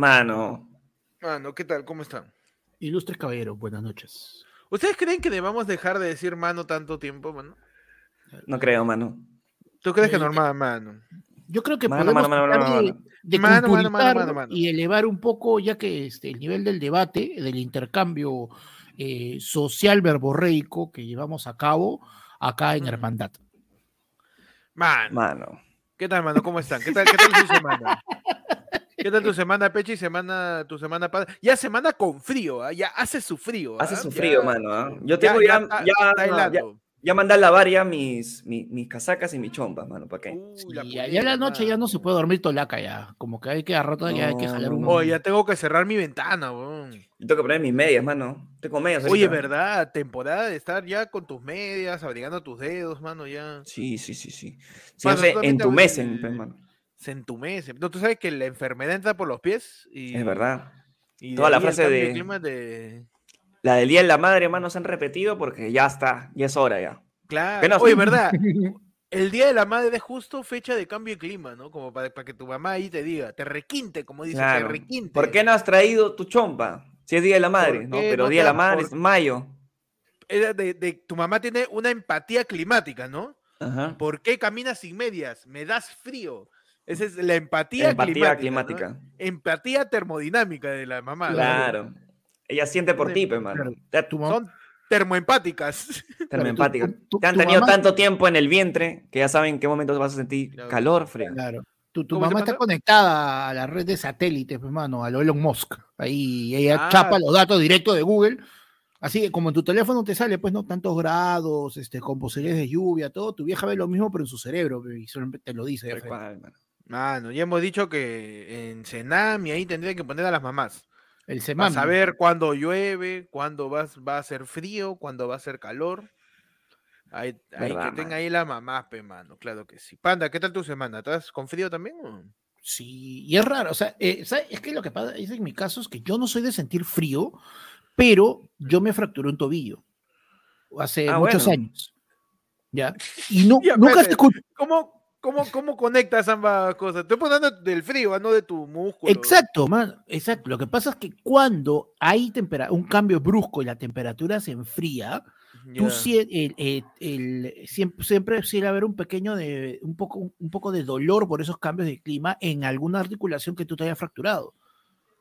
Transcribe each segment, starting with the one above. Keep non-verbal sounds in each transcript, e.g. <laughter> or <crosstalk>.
Mano. Mano, ¿qué tal? ¿Cómo están? Ilustres caballeros, buenas noches. ¿Ustedes creen que debamos dejar de decir mano tanto tiempo, mano? No creo, mano. ¿Tú crees que Eh, normal, mano? Yo creo que Mano, podemos mano, mano, de, mano. de Mano, mano, mano, culturizar mano, mano. y elevar un poco, ya que este, el nivel del debate, del intercambio eh, social verborreico que llevamos a cabo acá en. Hermandad. Mano. Mano. ¿Qué tal, mano? ¿Cómo están? ¿Qué tal, qué tal su semana? <laughs> ¿Qué tal tu semana, Pechi? Semana, tu semana padre. Ya semana con frío, ¿ah? ya hace su frío. Hace ¿ah? su Ya- frío, mano. ¿ah? Yo tengo ya ya, está- ya, está ya, ya mandé a lavar ya mis, mis, mis casacas y mis chompas, mano. ¿Para qué? Uy, la Y ya, la noche ya no se puede dormir tolaca ya. Como que hay que a rato ya hay que jalar un. Oye, ya tengo que cerrar mi ventana, weón. Yo tengo que poner mis medias, mano. Tengo medias. Oye, ahorita. ¿verdad? Temporada de estar ya con tus medias, abrigando tus dedos, mano, ya. Sí, sí, sí, sí. Mano, también te entumecen, abres pues, el- mano. Se entumece. No, tú sabes que la enfermedad entra por los pies y. Es verdad. y Toda la frase de- de- La del Día de la Madre, mano, se han repetido porque ya está. Ya es hora ya. Claro. no? Oye, ¿verdad? <laughs> El Día de la Madre es justo fecha de cambio de clima, ¿no? Como para, para que tu mamá ahí te diga, te requinte, como dice, Claro. te requinte. ¿Por qué no has traído tu chompa? Si es Día de la Madre, ¿Por ¿no? Pero no Día de la Madre por- es mayo. Era de, de- tu mamá tiene una empatía climática, ¿no? Ajá. ¿Por qué caminas sin medias? Me das frío. Esa es la empatía, Empatía climática. Empatía termodinámica de la mamá. ¿no? Claro. Ella siente por ti, pues, mano. Son termoempáticas. <laughs> termoempática. tu- tu- Te han tenido mamá- tanto tiempo en el vientre que ya saben en qué momento vas a sentir Claro. calor, frío. Claro. Tu, tu ¿Cómo se mamá está conectada a la red de satélites, pues, mano, a lo Elon Musk. Ahí ella Ah. chapa los datos directos de Google. Así que como en tu teléfono te sale, pues, no tantos grados, este, con posibilidades de lluvia, todo, tu vieja ve lo mismo, pero en su cerebro, pues, y solamente te lo dice. de Tal frente. cual, mano. Mano, ya hemos dicho que en Senami ahí tendría que poner a las mamás. El Para semana. saber cuándo llueve, cuándo va, va a ser frío, cuándo va a ser calor. Ahí, ahí que tenga ahí la mamá, pe, mano, claro que sí. Panda, ¿qué tal tu semana? ¿Estás con frío también? o? Sí, y es raro, o sea, eh, es que lo que pasa es en mi caso es que yo no soy de sentir frío, pero yo me fracturé un tobillo hace Ah, muchos bueno. años. ¿Ya? Y no, <laughs> Ya, nunca te escucho. ¿Cómo, cómo, ¿Cómo conectas ambas cosas? Estoy poniendo del frío, ah, no de tu músculo. Exacto, man, exacto. Lo que pasa es que cuando hay un cambio brusco y la temperatura se enfría, tú Ya. sie- el- el- el- siempre, siempre suele haber un pequeño de, un poco, un poco de dolor por esos cambios de clima en alguna articulación que tú te hayas fracturado.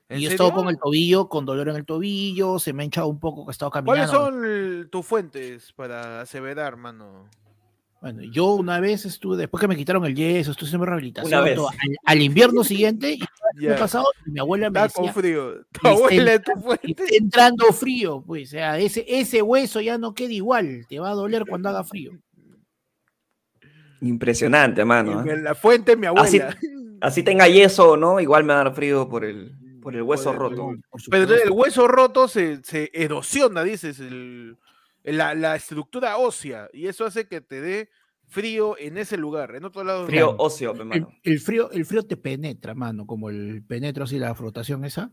¿En Y yo he estado con el tobillo, con dolor en el tobillo, se me ha hinchado un poco que he estado ¿Cuáles caminando. son el- tus fuentes para aseverar, mano? Bueno, yo una vez estuve, después que me quitaron el yeso, estuve haciendo rehabilitación vez. todo, al, al invierno siguiente, y me he pasado, mi abuela me Está con decía, frío. Tu "Está abuela es tu <laughs> entrando- fuente. está entrando frío, pues, o sea, ese, ese hueso ya no queda igual, te va a doler cuando haga frío. Impresionante, mano. Me- La fuente, mi abuela. así tenga yeso o no, igual me va a dar frío por el, por el hueso Por el- roto. Por Pero el hueso roto se, se erosiona, dices, el, la, la estructura ósea. Y eso hace que te dé frío en ese lugar. En otro lado. Frío Claro. óseo, pe, el, frío, el frío te penetra, mano, como el penetro así la frotación esa.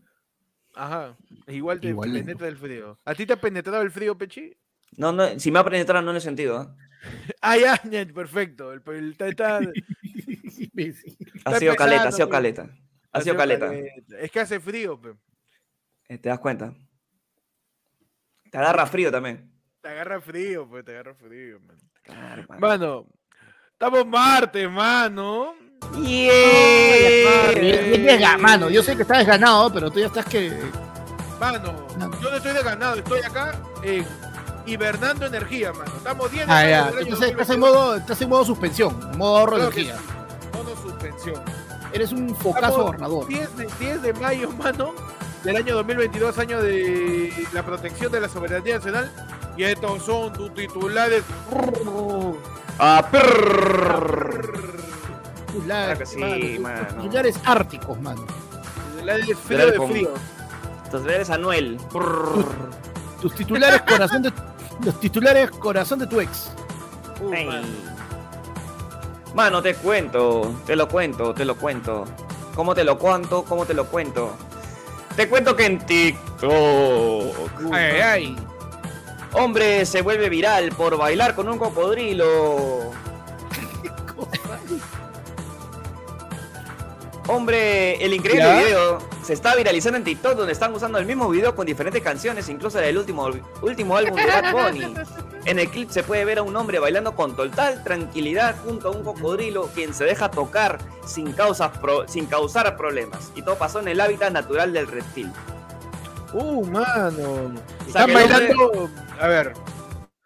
Ajá. Igual te Igualito. penetra el frío. ¿A ti te ha penetrado el frío, Pechi? No, no, si me ha penetrado no en el sentido. ¿ah? <laughs> Ah, ya, ya, perfecto. El, el- está- está- <laughs> Imbécil. Ha sido caleta, ha empezando, sido caleta. Ha sido caleta. Es que hace frío, pe. Eh, ¿Te das cuenta? Te agarra frío también. Te agarra frío, pues, te agarra frío, man. Claro, mano. Mano, estamos martes, mano. Bien desga- Mano, yo sé que estás desganado, pero tú ya estás que. Mano, No. yo no estoy desganado, estoy acá en hibernando energía, mano. Estamos 10 de Ah, ya. Entonces estás 2022. en modo, estás en modo suspensión, en modo ahorro de Claro energía. sí, modo suspensión. Eres un focazo gobernador. 10 de, 10 de mayo, mano, del año 2022, año de la protección de la soberanía nacional. Y estos son tus titulares. Ah. Titulares, Claro que sí, mano, mano. tus Titulares árticos, mano. Titulares frío Titulares de frío. Entonces eres Anuel. Tus titulares corazón de los titulares corazón de tu ex. Uh, mano. Mano, te cuento, te lo cuento, te lo cuento. ¿Cómo te lo cuento? ¿Cómo te lo cuento? Te cuento que en TikTok. Ay, ay. Hombre se vuelve viral por bailar con un cocodrilo. Hombre, el increíble ¿Ya? video se está viralizando en TikTok donde están usando el mismo video con diferentes canciones, incluso del último, último álbum de Bad Bunny. En el clip se puede ver a un hombre bailando con total tranquilidad junto a un cocodrilo quien se deja tocar sin, causas pro- sin causar problemas. Y todo pasó en el hábitat natural del reptil. Uh, mano. O sea, Están hombre- bailando. A ver.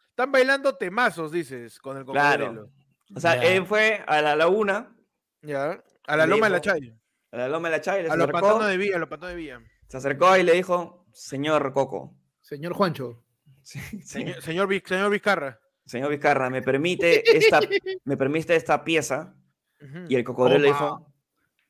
Están bailando temazos, dices, con el Claro. cocodrilo. O sea, él fue a la laguna, Ya. A la Le loma de la dijo- Chay. a la loma de la Chay, le A se los acercó, pantanos de Villa, a los pantanos de Villa. se acercó y le dijo, señor Coco, Señor Juancho. señor, Señor, señor, Viz- señor Vizcarra. señor Vizcarra, ¿me permite <laughs> esta, me permite esta pieza? Y el cocodrilo le Toma. dijo,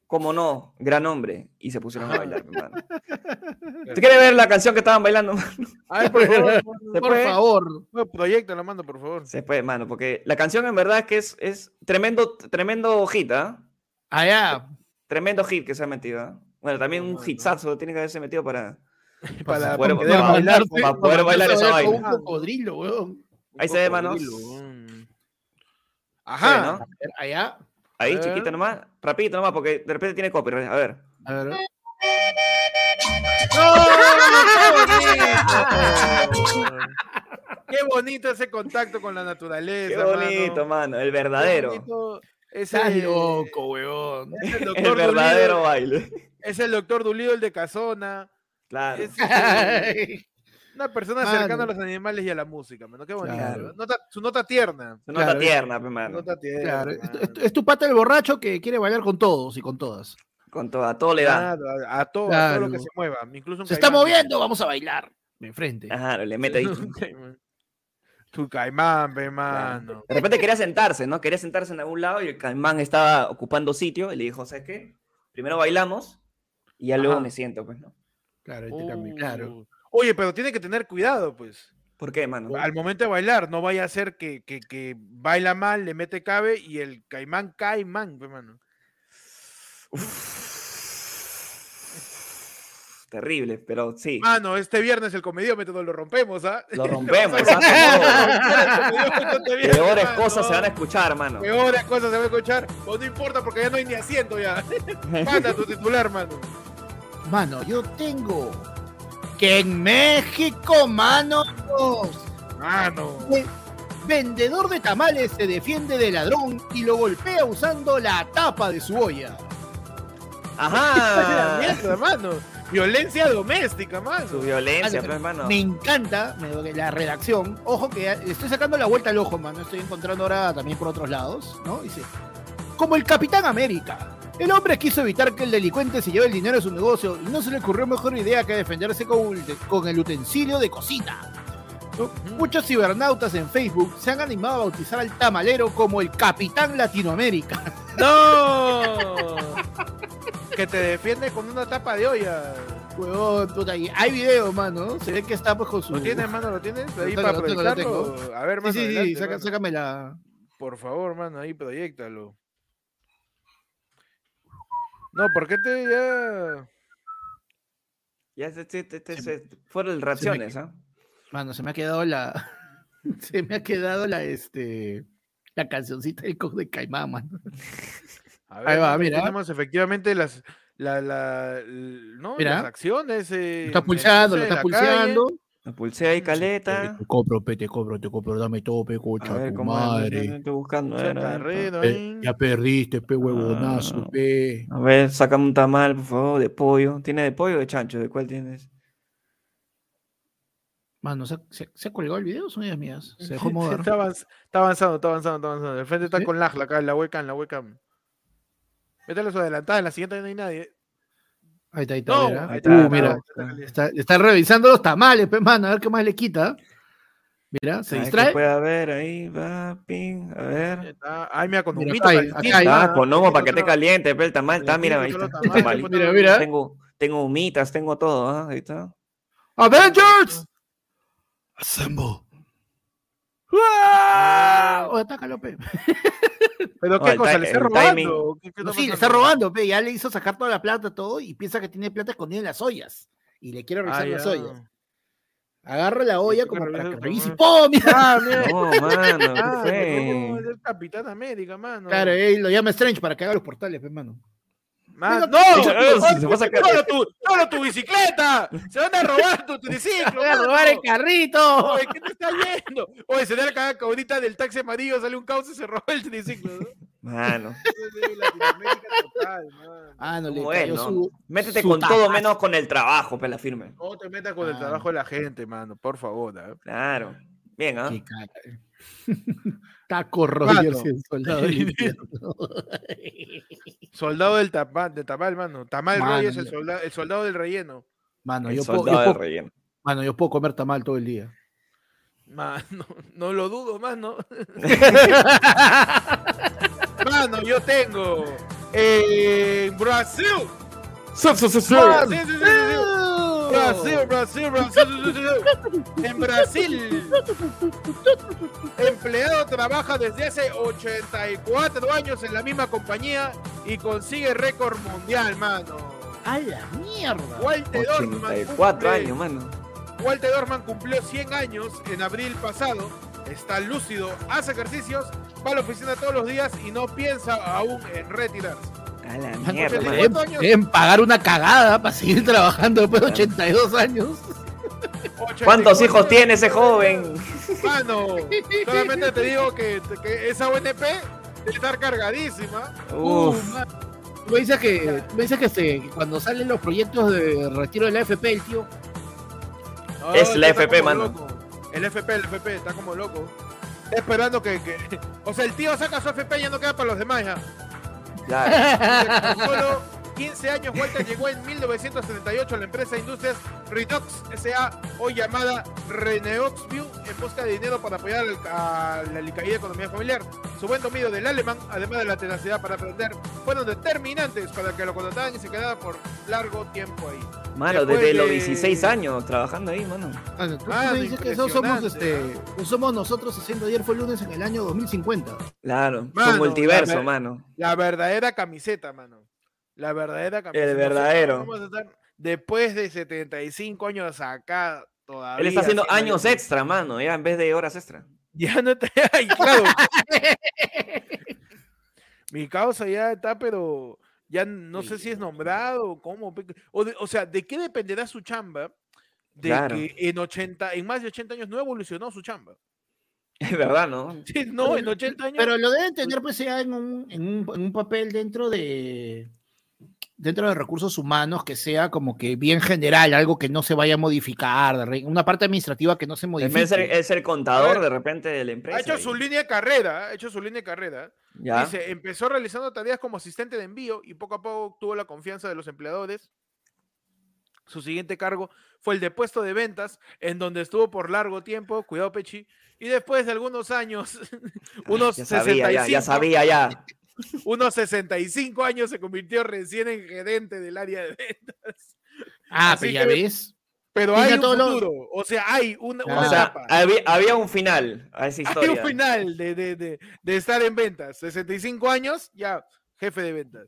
¿cómo no? Gran hombre. Y se pusieron a bailar, mi hermano. <laughs> ¿Te quieres ver la canción que estaban bailando? mano? A ver, por <laughs> favor. ¿Se Por puede? favor. Proyecto, la mando, por favor. Se puede, mano, porque la canción en verdad es que es, es tremendo, tremendo hit, ¿ah? Allá. Tremendo hit que se ha metido. ¿ah? Bueno, también un hitsazo tiene que haberse metido para... <laughs> Para, poder- para poder para bailar. bailar, para poder bailar esa vaina. Un cocodrilo, weón. Ahí se ve, manos. Ajá. ¿no? Allá. Ahí, A ver. chiquito nomás, rapidito nomás, porque de repente tiene copyright. A ver. A ver. ¡Qué bonito ese contacto con la naturaleza! Qué bonito, mano, el verdadero. Ese, Estás loco, weón. es <laughs> el verdadero baile. es el doctor Dulido, el de Casona. Claro. Es <laughs> una persona Mano. cercana a los animales y a la música, mano. Qué bonito. Claro. Nota- su nota tierna. Su nota Claro, tierna, pe, Su mano. nota tierna. Claro, es, mano. es- es tu pata el borracho que quiere bailar con todos y con todas. Con todo, a todo le da. Claro, a, a todo, a todo lo que se mueva. Incluso Se está moviendo, vamos a bailar. De frente. Ajá, le mete ahí. <laughs> Tu caimán, pe, mano. De repente quería sentarse, ¿no? Quería sentarse en algún lado y el caimán estaba ocupando sitio y le dijo, ¿sabes qué? Primero bailamos y ya luego me siento, pues, ¿no? Claro, este cambio, claro. Oye, pero tiene que tener cuidado, pues. ¿Por qué, mano? Al momento de bailar, no vaya a ser que, que, que baila mal, le mete cabe y el caimán cae man, pe, mano. Terrible, pero sí. Mano, este viernes el comediómetro lo rompemos, ¿ah? Lo <laughs> rompemos, ¿ah? <laughs> <laughs> Peores Peores cosas se van a escuchar, mano. Peores cosas se van a escuchar. Pues no importa porque ya no hay ni asiento ya. Manda tu titular, mano. Mano, yo tengo que en México, mano, Mano. vendedor de tamales se defiende de ladrón y lo golpea usando la tapa de su olla. Ajá. <laughs> Mierda. Violencia doméstica, mano. Su violencia, Mano, pues, mano. Me encanta me- la redacción. Ojo que estoy sacando la vuelta al ojo, mano. Estoy encontrando ahora también por otros lados, ¿no? Dice, como el Capitán América. El hombre quiso evitar que el delincuente se lleve el dinero de su negocio y no se le ocurrió mejor idea que defenderse con, el- con el utensilio de cocina. ¿no? Muchos cibernautas en Facebook se han animado a bautizar al tamalero como el Capitán Latinoamérica. <laughs> ¡No! que te defiende con una tapa de olla. Huevón, puta, y hay video, mano. Se ve que está pues con su... ¿Lo tienes, mano? ¿Lo tienes? Ahí para proyectarlo. A ver, Sí, mano. sí, sí, adelante, saca- mano. sácame la... Por favor, mano, ahí proyectalo. No, ¿por qué te ya? Ya se, se- se- se- se- fueron reacciones, ¿ah? Mano, se me ha quedado la. <laughs> se me ha quedado la este. La cancioncita del cojo de Caimán, mano. A Ahí va, mira. Tenemos efectivamente las, la, la, ¿no? Mira. las acciones. eh, Lo está pulsando, lo está calle. La pulsé ahí, caleta. Te cobro, pe, te cobro, te cobro, dame todo, pe, A cocha, ver, tu madre. estoy buscando. a ver, a ver, Chacarrero Pe- ahí. ya perdiste, pe, huevonazo, Ah. pe. A ver, sácame un tamal, por favor, de pollo. ¿Tiene de pollo o de chancho? ¿De cuál tienes? Mano, ¿se, se, se ha colgado el video? o Son ideas mías. <laughs> Se dejó mover. Está, avanz- está avanzando, está avanzando, está avanzando. El frente está ¿Sí? con lag, acá, en la webcam, la webcam. Mételo su adelantada, en la siguiente no hay nadie. Ahí está, ahí está. No, mira. ahí está, Uh, está, mira. está. Está, está revisando los tamales, pe, mano. A ver qué más le quita. Mira, se A ver qué distrae. puede haber ahí, va, ping, a Ahí ver. está. Ay, mira, con Mira, humito. acá hay- Ah, ah, con homo para que esté caliente, pero el tamal está, mira, ahí está. otro- Mira, mira. Tengo, tengo humitas, tengo todo, ¿ah? Ahí está. ¡Avengers! Assemble. ¡Ah! Oye, atácalo, pe. <laughs> Pero qué cosa, le está robando. timing. ¿o qué- qué No, sí, le está robando, pe. Ya le hizo sacar toda la plata, todo, y piensa que tiene plata escondida en las ollas. Y le quiere Ah, revisar las ya. ollas. Agarra la olla que como para que revise. tamal. ¡Pum! Mira. <laughs> Ah, <laughs> mira. No, mano, Ah, ¿qué no, el Capitán América, mano. Claro, él lo llama Strange para que haga los portales, pe, mano. Man, Venga, no, se va a sacar- solo tu, solo tu bicicleta. Se van a robar tu triciclo. Voy a robar el carrito. Oye, ¿qué te está yendo? Oye, se da la cagada ahorita del taxi amarillo sale un caos y se robó el triciclo. ¿no? Mano, <laughs> total, man. Ah, no le ¿cómo cayó es, no? su. Métete su con todo menos con el trabajo, pela firme. No te metas con el Ah. trabajo de la gente, mano, por favor. ¿ah? Claro. Bien, ¿ah? <laughs> Taco Rogers, el soldado <laughs> del infierno. <laughs> Soldado del tamal, de tamal, mano. Tamal Mano, Reyes, el soldado, el soldado del relleno. Mano, El yo puedo, soldado yo del puedo- relleno. mano, yo puedo comer tamal todo el día. Mano, no lo dudo, mano. Mano, yo tengo en Brasil. Sí, Brasil, Brasil, Brasil. En Brasil, empleado trabaja desde hace 84 años en la misma compañía y consigue récord mundial, mano. ¡A la mierda! Walter Dorman 84 cumple- años, mano. Walter Dorman cumplió 100 años en abril pasado. Está lúcido, hace ejercicios, va a la oficina todos los días y no piensa aún en retirarse. A la Mano, mierda, deben- Deben, deben pagar una cagada para seguir trabajando después de Claro. 82 años. 84 ¿Cuántos hijos tiene ese joven? Mano, <laughs> solamente te digo que, que esa ONP debe estar cargadísima. Uf. Uh. Tú me dices que, me dices que, se- cuando salen los proyectos de retiro de la FP, el tío. No, Es la FP, mano. loco. El FP, el FP, está como loco. Está esperando que, que- O sea, el tío saca su FP y ya no queda para los demás ya. Claro. Con solo 15 años, Walter llegó en 1978 a la empresa Industrias Redox S.A., hoy llamada Reneoxview, en busca de dinero para apoyar a la alicaída economía familiar. Su buen dominio del alemán, además de la tenacidad para aprender, fueron determinantes para que lo contrataran y se quedara por largo tiempo ahí. Mano, Después desde los de- 16 años trabajando ahí, mano. Mano, tú Mano, me dices que eso somos, este, que somos nosotros haciendo ayer fue lunes en el año 2050. Claro. Mano, Con multiverso, la mano. La verdadera camiseta, mano. La verdadera camiseta. verdadero. Nosotros vamos a estar después de 75 años acá todavía. Él está haciendo años extra, mano, ya en vez de horas extra. Ya no está. <laughs> Ay, claro. <laughs> Mi causa ya está, pero ya no sé si es nombrado o cómo. O, de- o sea, ¿de qué dependerá su chamba? De Claro. que en 80, en más de 80 años no evolucionó su chamba. <laughs> Es verdad, ¿no? Sí, no, en 80 años. Pero lo deben tener pues ya en un, en un, en un papel dentro de dentro de recursos humanos que sea como que bien general, algo que no se vaya a modificar, una parte administrativa que no se modifique. de ser, es ser contador ver, de repente de la empresa. ha hecho y- su línea de carrera, ha hecho su línea de carrera. Ya. Dice, empezó realizando tareas como asistente de envío y poco a poco obtuvo la confianza de los empleadores. Su siguiente cargo fue el de puesto de ventas, en donde estuvo por largo tiempo, cuidado Pechi, y después de algunos años, <laughs> unos ya sabía, ya, 65, ya sabía, ya. Unos 65 años se convirtió recién en gerente del área de ventas. ah, así pero ya que- ves. Pero hay un futuro, o sea, hay una, una. O sea, etapa. había, había un final a esa <laughs> Hay historia. un final de, de, de, de estar en ventas. 65 años, ya, jefe de ventas.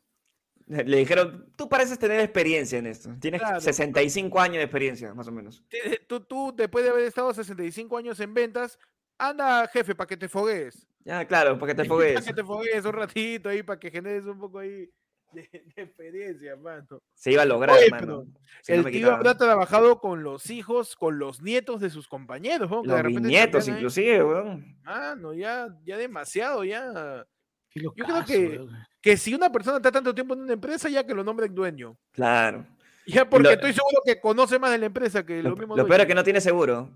Le dijeron, tú pareces tener experiencia en esto. Tienes Claro. 65 años de experiencia, más o menos. Tú, tú, después de haber estado 65 años en ventas, anda, jefe, para que te fogues. Ya, claro, para que te <laughs> Para fogues. que te fogues un ratito ahí, para que generes un poco ahí de, <laughs> de experiencia, mano. Se iba a lograr, Oye, hermano. Si no El me tío habrá trabajado con los hijos, con los nietos de sus compañeros, ¿no? De Los repente nietos, inclusive, weón. Ah, no, ya, ya demasiado, ya. Qué creo que-. Que si una persona está tanto tiempo en una empresa, ya que lo nombren dueño. Claro. Ya porque Lo- estoy seguro que conoce más de la empresa que Lo, los mismos lo peor es que no tiene seguro.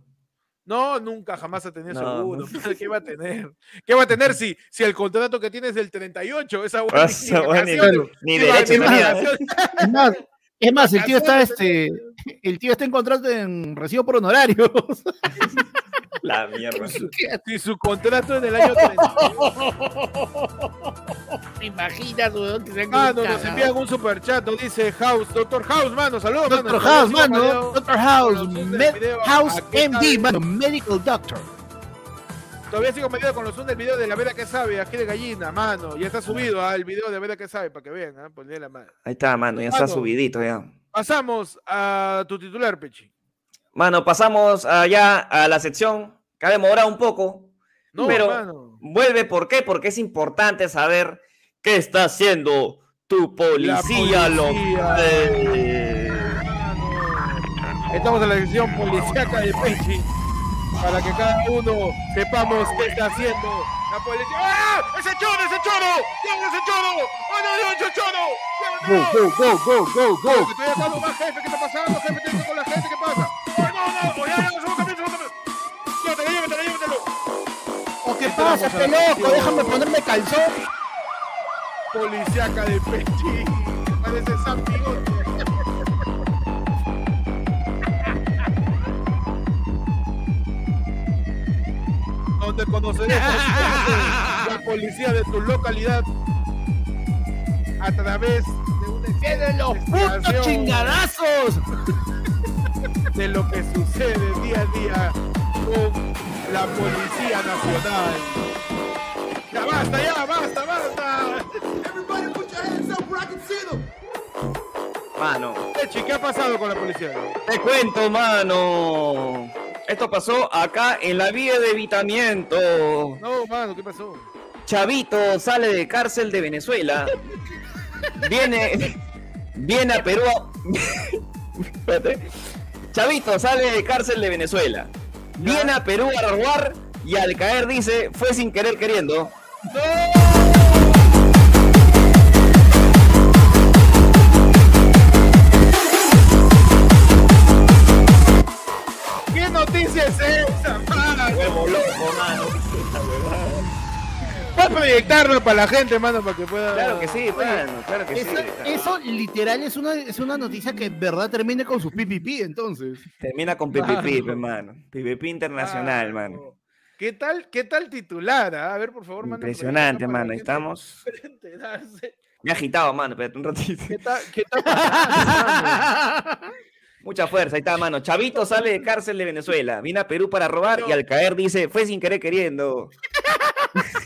No, nunca jamás ha tenido No. seguro. <laughs> ¿Qué va a tener? ¿Qué va a tener si, si el contrato que tiene es del 38? Esa buena ni- vacaciones, Ni ni ni. <laughs> Es más, es más, el tío está este, el tío está en contrato en recibo por honorarios. <laughs> La mierda. Si su contrato en el año 38. ¿Te imaginas, weón? Que se Mano, nos envían un superchat, nos dice House, Doctor House, mano, saludos, mano. Doctor House, mano. Doctor House. House ¿A qué MD, mano. Medical Doctor. Todavía sigo metido con los zoom del video de la vera que sabe, aquí de gallina, mano. Ya está subido ah, el video de vera que sabe, para que vean, ah, ponle la mano. Ahí está, mano, ya está subidito ya. Pasamos a tu titular, Pechi. Mano, pasamos allá a la sección que ha demorado un poco. No, Pero- mano. Vuelve, ¿por qué? Porque es importante saber qué está haciendo Tu policía, policía. Estamos en la sección policíaca de Pechi para que cada uno sepamos qué está haciendo la policía. ¡Ah! ¡Ese choro, ese choro! ¡Lleva ese choro! ¡Oh, no, no, ese choro! Go, go, go, go, go, go. Estoy acá nomás, jefe, ¿qué está pasando? Jefe, ¿qué está con la gente? ¿Qué qué pasa, pe loco? Déjame ponerme calzón. Policíaca de Pechi. Parece San Bigote. Donde conoceremos <laughs> la policía de tu localidad a través de una ¡Tienen los putos chingadazos! de lo que sucede día a día con la Policía Nacional. Ya basta, ya basta, basta. Mano, Pechi, ¿qué ha pasado con la policía? te cuento, mano. Esto pasó acá en la vía de evitamiento. No, mano, ¿qué pasó? Chavito sale de cárcel de Venezuela. Viene, viene a Perú. a- <laughs> Espérate. Chavito sale de cárcel de Venezuela. Viene a Perú a robar y al caer dice, fue sin querer queriendo. ¿Qué proyectarlo para la gente, mano, para que pueda. Claro que sí, mano, claro que sí. Eso, eso literal es una, es una noticia que en verdad termine con sus PPP, entonces. Termina con PPP, Mano. hermano. PPP internacional, Mano. mano. ¿Qué tal, qué tal titular? ah? A ver, por favor, mano. Impresionante, mano. estamos. Me he agitado, mano. Espérate un ratito. ¿Qué tal, qué? <laughs> Mucha fuerza, ahí está, mano. Chavito sale de cárcel de Venezuela. Viene a Perú para robar y al caer dice, fue sin querer queriendo. <laughs>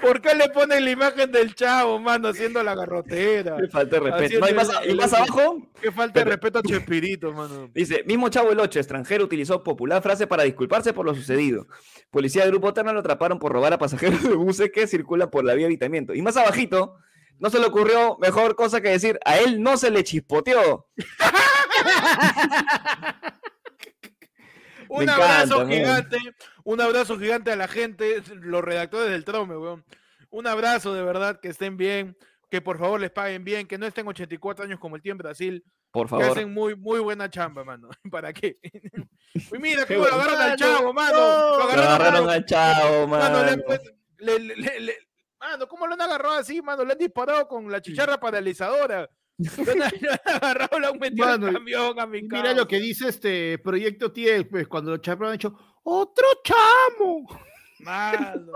¿Por qué le ponen la imagen del chavo, mano, haciendo la garrotera? Le falta de respeto. No, y, más, el- y más abajo Qué falta de respeto a Chespirito, mano. dice, mismo chavo el 8, extranjero, utilizó popular frase para disculparse por lo sucedido. Policía de Grupo Terna lo atraparon por robar a pasajeros de buses que circulan por la vía de evitamiento. Y más abajito, no se le ocurrió mejor cosa que decir, a él no se le chispoteó. <laughs> Un Me abrazo encanta, man. gigante, un abrazo gigante a la gente, los redactores del Trome, weón. Un abrazo de verdad, que estén bien, que por favor les paguen bien, que no estén 84 años como el tío en Brasil, Por que favor. hacen muy, muy buena chamba, mano. <laughs> ¿Para qué? Y mira <laughs> cómo lo agarraron al chavo, mano. no. Lo agarraron, al chavo, Mano, mano. le- le- mano, ¿cómo lo han agarrado así, mano? Le han disparado con la chicharra paralizadora. Agarrado, han metido Mano, al camión a mi mira lo que dice este Proyecto Tiel, pues cuando los chavos han hecho ¡Otro chamo! Mano.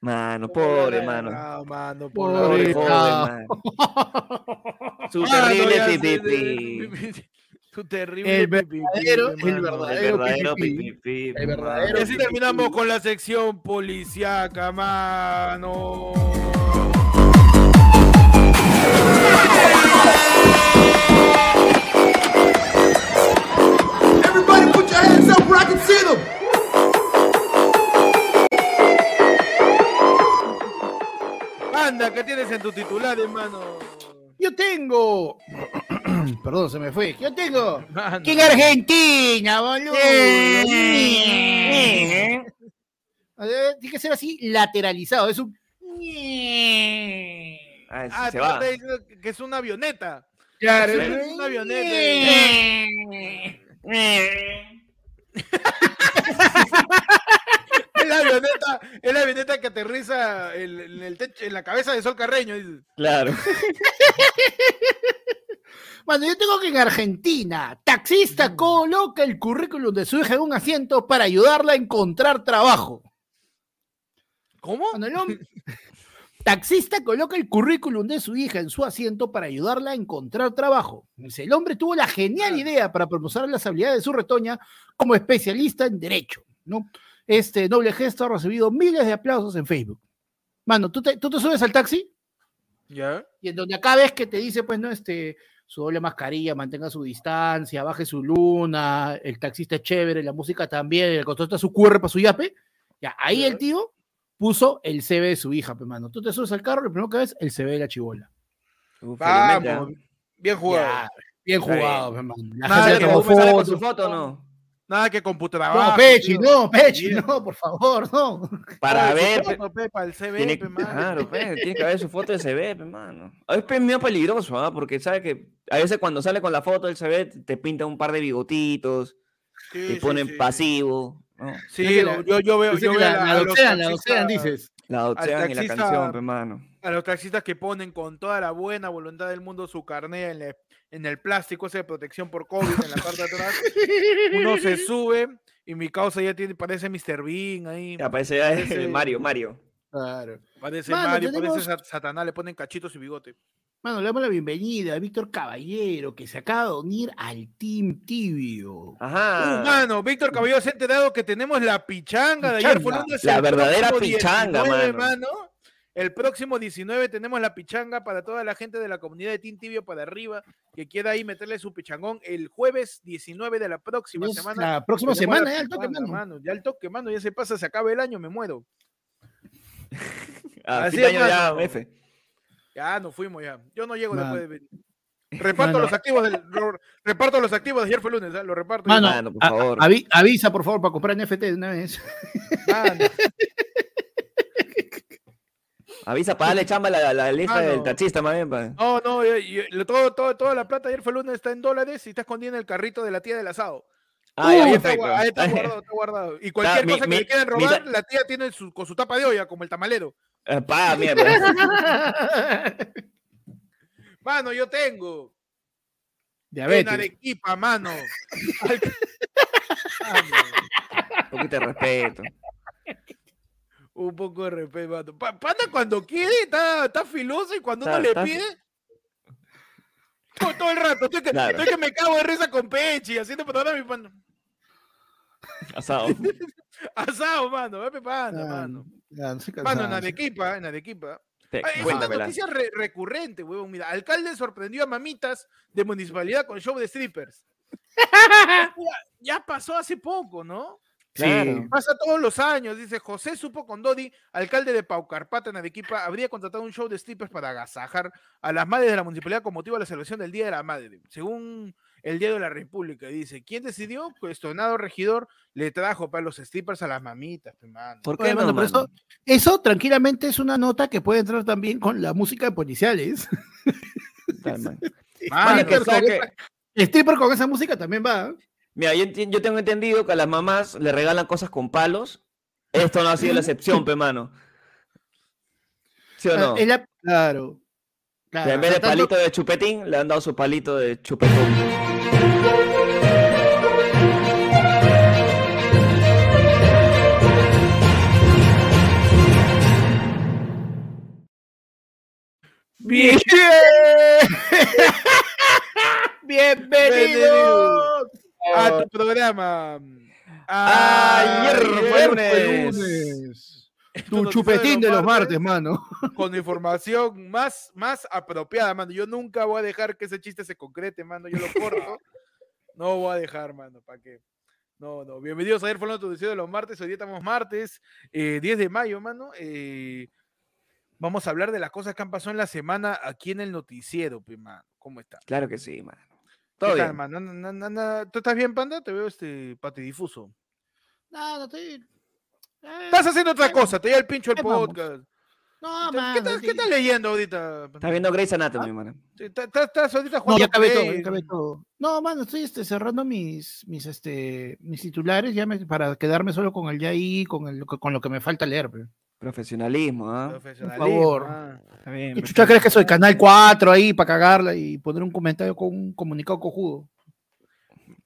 Mano, ¿cómo lo han pobre, mano. agarrado, mano, Pobre Pobre chavo. mano. <laughs> Su Mano, terrible sé, pipipi. de- Su terrible El pipipi, verdadero- el mano. El verdadero verdadero pipipi. pipipi. El mano. verdadero Y así terminamos con la sección policiaca, mano. ¿Qué tienes en tu titular, hermano? Yo tengo. <clears throat> Perdón, se me fue. Yo tengo. Mano. Que en Argentina, boludo. Eh. Tiene que ser así lateralizado. Es un. Ah, Ah, se va. que es una avioneta. Claro, Es una avioneta. Es la avioneta, es la avioneta que aterriza en, en el techo, en la cabeza de Sol Carreño. dice. Claro. <laughs> Bueno, yo tengo que en Argentina, taxista coloca el currículum de su hija en un asiento para ayudarla a encontrar trabajo. ¿Cómo? Cuando el hombre- <laughs> Taxista coloca el currículum de su hija en su asiento para ayudarla a encontrar trabajo. El hombre tuvo la genial idea para promocionar las habilidades de su retoña como especialista en derecho. ¿no? Este noble gesto ha recibido miles de aplausos en Facebook. Mano, ¿tú te, tú te subes al taxi ¿Ya? y en donde acá ves que te dice, pues, no, este, su doble mascarilla, mantenga su distancia, baje su luna, el taxista es chévere, la música también, el control está su para su yape. Ya, ahí Ya. el tío puso el CV de su hija, pe, mano. Tú te subes al carro, lo primero que ves, el CV de la chibola. Uf, Vamos, felizmente, bien jugado. Ya, bien jugado, bien. pe, mano. La Nada gente que le tomó ¿Cómo sale con su foto o no? Nada que computadora. No, Pechi, no, Pechi, no, por favor, no. Para ver. pe- foto, pe, para el CV, Tiene, pe, claro, pe, tiene que haber su foto de CB, pe, mano. A veces es medio peligroso, ¿ah? Porque sabe que a veces cuando sale con la foto del CB te- te pinta un par de bigotitos, Sí, te sí, ponen sí. pasivo. ¿No? Sí, la- yo, yo veo, yo que veo la, a, la doxean, la taxistas- dices. La adopción y la canción, pe, mano. a los taxistas que ponen con toda la buena voluntad del mundo su carnet en, el plástico ese de protección por COVID en la parte de atrás. Uno se <laughs> sube y mi causa ya tiene, parece Mr. Bean ahí. Ya parece ya <laughs> Mario, Mario. Claro. Parece Mano, Mario, tenemos- parece Sat- Satanás, le ponen cachitos y bigote. Mano, le damos la bienvenida a Víctor Caballero, que se acaba de unir al Team Tibio. Ajá. Uh, mano, Víctor Caballero se ha enterado que tenemos la pichanga de ayer fue La verdadera pichanga, 19, mano. El próximo 19 tenemos la pichanga para toda la gente de la comunidad de Team Tibio para arriba que quiera ahí meterle su pichangón el jueves 19 de la próxima Es semana. la próxima semana, la ya al toque, mano. Ya el toque, mano, ya se pasa, se acaba el año, me muero. <laughs> Ah, Así es, ya. F. Ya nos fuimos ya. Yo no llego después de <laughs> Reparto Mano. los activos del lo- reparto los activos de ayer fue lunes, ¿ah? lo reparto. Mano, Mano, por a- favor. avi- avisa, por favor, para comprar NFT de una vez. Mano. <laughs> Avisa para darle chamba a la, la lista del taxista, más bien. pa. No, no, yo- yo- lo- todo, todo, toda la plata ayer fue lunes está en dólares y está escondida en el carrito de la tía del asado. Ah, ya, ahí, está, ahí <laughs> guardado, está guardado. Y cualquier mi- cosa que mi- le quieran robar, la tía tiene su, con su tapa de olla, como el tamalero. Eh, pa, mierda. <laughs> Mano, yo tengo. En Diabetes. Arequipa, mano. <laughs> Un poquito de respeto. Un poco de respeto, mano. Pa- Panda cuando quiere está, está filoso y cuando uno le está- pide. Todo, todo el rato. Estoy que, Claro. estoy que me cago de risa con Pechi, haciendo para mi panda. Asado. <laughs> Asado, mano. Ve, panda, Ah, mano. Ya, no sé Mano, en. Arequipa, en Arequipa. Te- Ah, Es una noticia re- recurrente, huevón. Mira, alcalde sorprendió a mamitas de municipalidad con show de strippers. <laughs> Ya pasó hace poco, ¿no? Claro. Pasa todos los años, dice José Supo Condori, alcalde de Paucarpata en Arequipa, habría contratado un show de strippers para agasajar a las madres de la municipalidad con motivo de la celebración del Día de la Madre. Según el Día de la República, dice, ¿quién decidió? Cuestionado regidor le trajo para los strippers a las mamitas, mano. ¿Por qué Oye, no, mano, pero mano? eso, eso tranquilamente es una nota que puede entrar también con la música de policiales. <laughs> Mano, que- Stripper con esa música también va. ¿eh? Mira, yo, tengo entendido que a las mamás le regalan cosas con palos. Esto no ha sido la excepción, pe, mano. ¿Sí o no? Ah, la- claro. claro, en vez de tanto- palito de chupetín, le han dado su palito de chupetón. Bien. <laughs> Bienvenidos. a tu programa. Ayer fue lunes. lunes. Tu chupetín de los martes, mano. <laughs> Con información más, más apropiada, mano. Yo nunca voy a dejar que ese chiste se concrete, mano. Yo lo corto. <laughs> No voy a dejar, mano. ¿Para qué? No, no. Bienvenidos a ayer fue tu noticiero de los martes. Hoy día estamos martes, eh, 10 de mayo, mano. Eh, vamos a hablar de las cosas que han pasado en la semana aquí en el noticiero, pe, mano. ¿Cómo está? Claro que sí, mano. ¿Qué Todo bien. mano? Na- na- na- na- ¿Tú estás bien, panda? Te veo este patidifuso. No, no estoy. Eh, Estás haciendo otra cosa, te da el pincho el podcast. No, ¿Qué, mano. estás, sí. qué estás leyendo ahorita? Estás viendo Grey's Anatomy, mano. Sí, ¿Estás, estás- estás ahorita No, jugando ya acabé todo, Play? ya acabé todo. No, mano, estoy este, cerrando mis, mis, este, mis titulares ya me- para quedarme solo con el ya ahí, con, el, con lo que me falta leer. pe. Profesionalismo, ¿ah? Profesionalismo, favor. ah. Está bien. ¿Qué chucha crees que soy? Canal 4 ahí para cagarla y poner un comentario con un comunicado cojudo.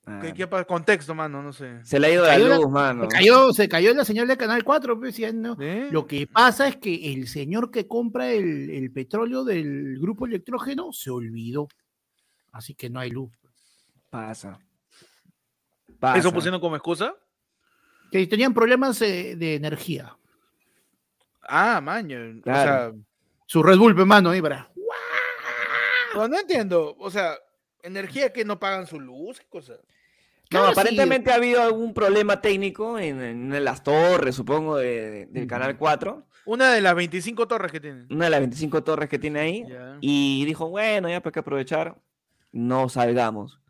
Ah, ¿Qué, qué contexto, mano? No sé. Se le ha ido la luz, mano. Se cayó, se cayó la señal de Canal 4, pues, ya no. ¿Eh? Lo que pasa es que el señor que compra el, el petróleo del grupo electrógeno se olvidó. Así que no hay luz. Pasa. Pasa. ¿Eso pusieron como excusa? Que tenían problemas eh, de energía. Ah, maño. Claro. O sea, Su Red Bull, mano, para. pero no entiendo. O sea, energía que no pagan su luz, ¿qué cosa? No, Claro, sí. aparentemente ha habido algún problema técnico en, en las torres, supongo, de- de- del Canal 4. Una de las 25 torres que tienen. Una de las 25 torres que tiene ahí. Y dijo, bueno, ya para que aprovechar, no salgamos.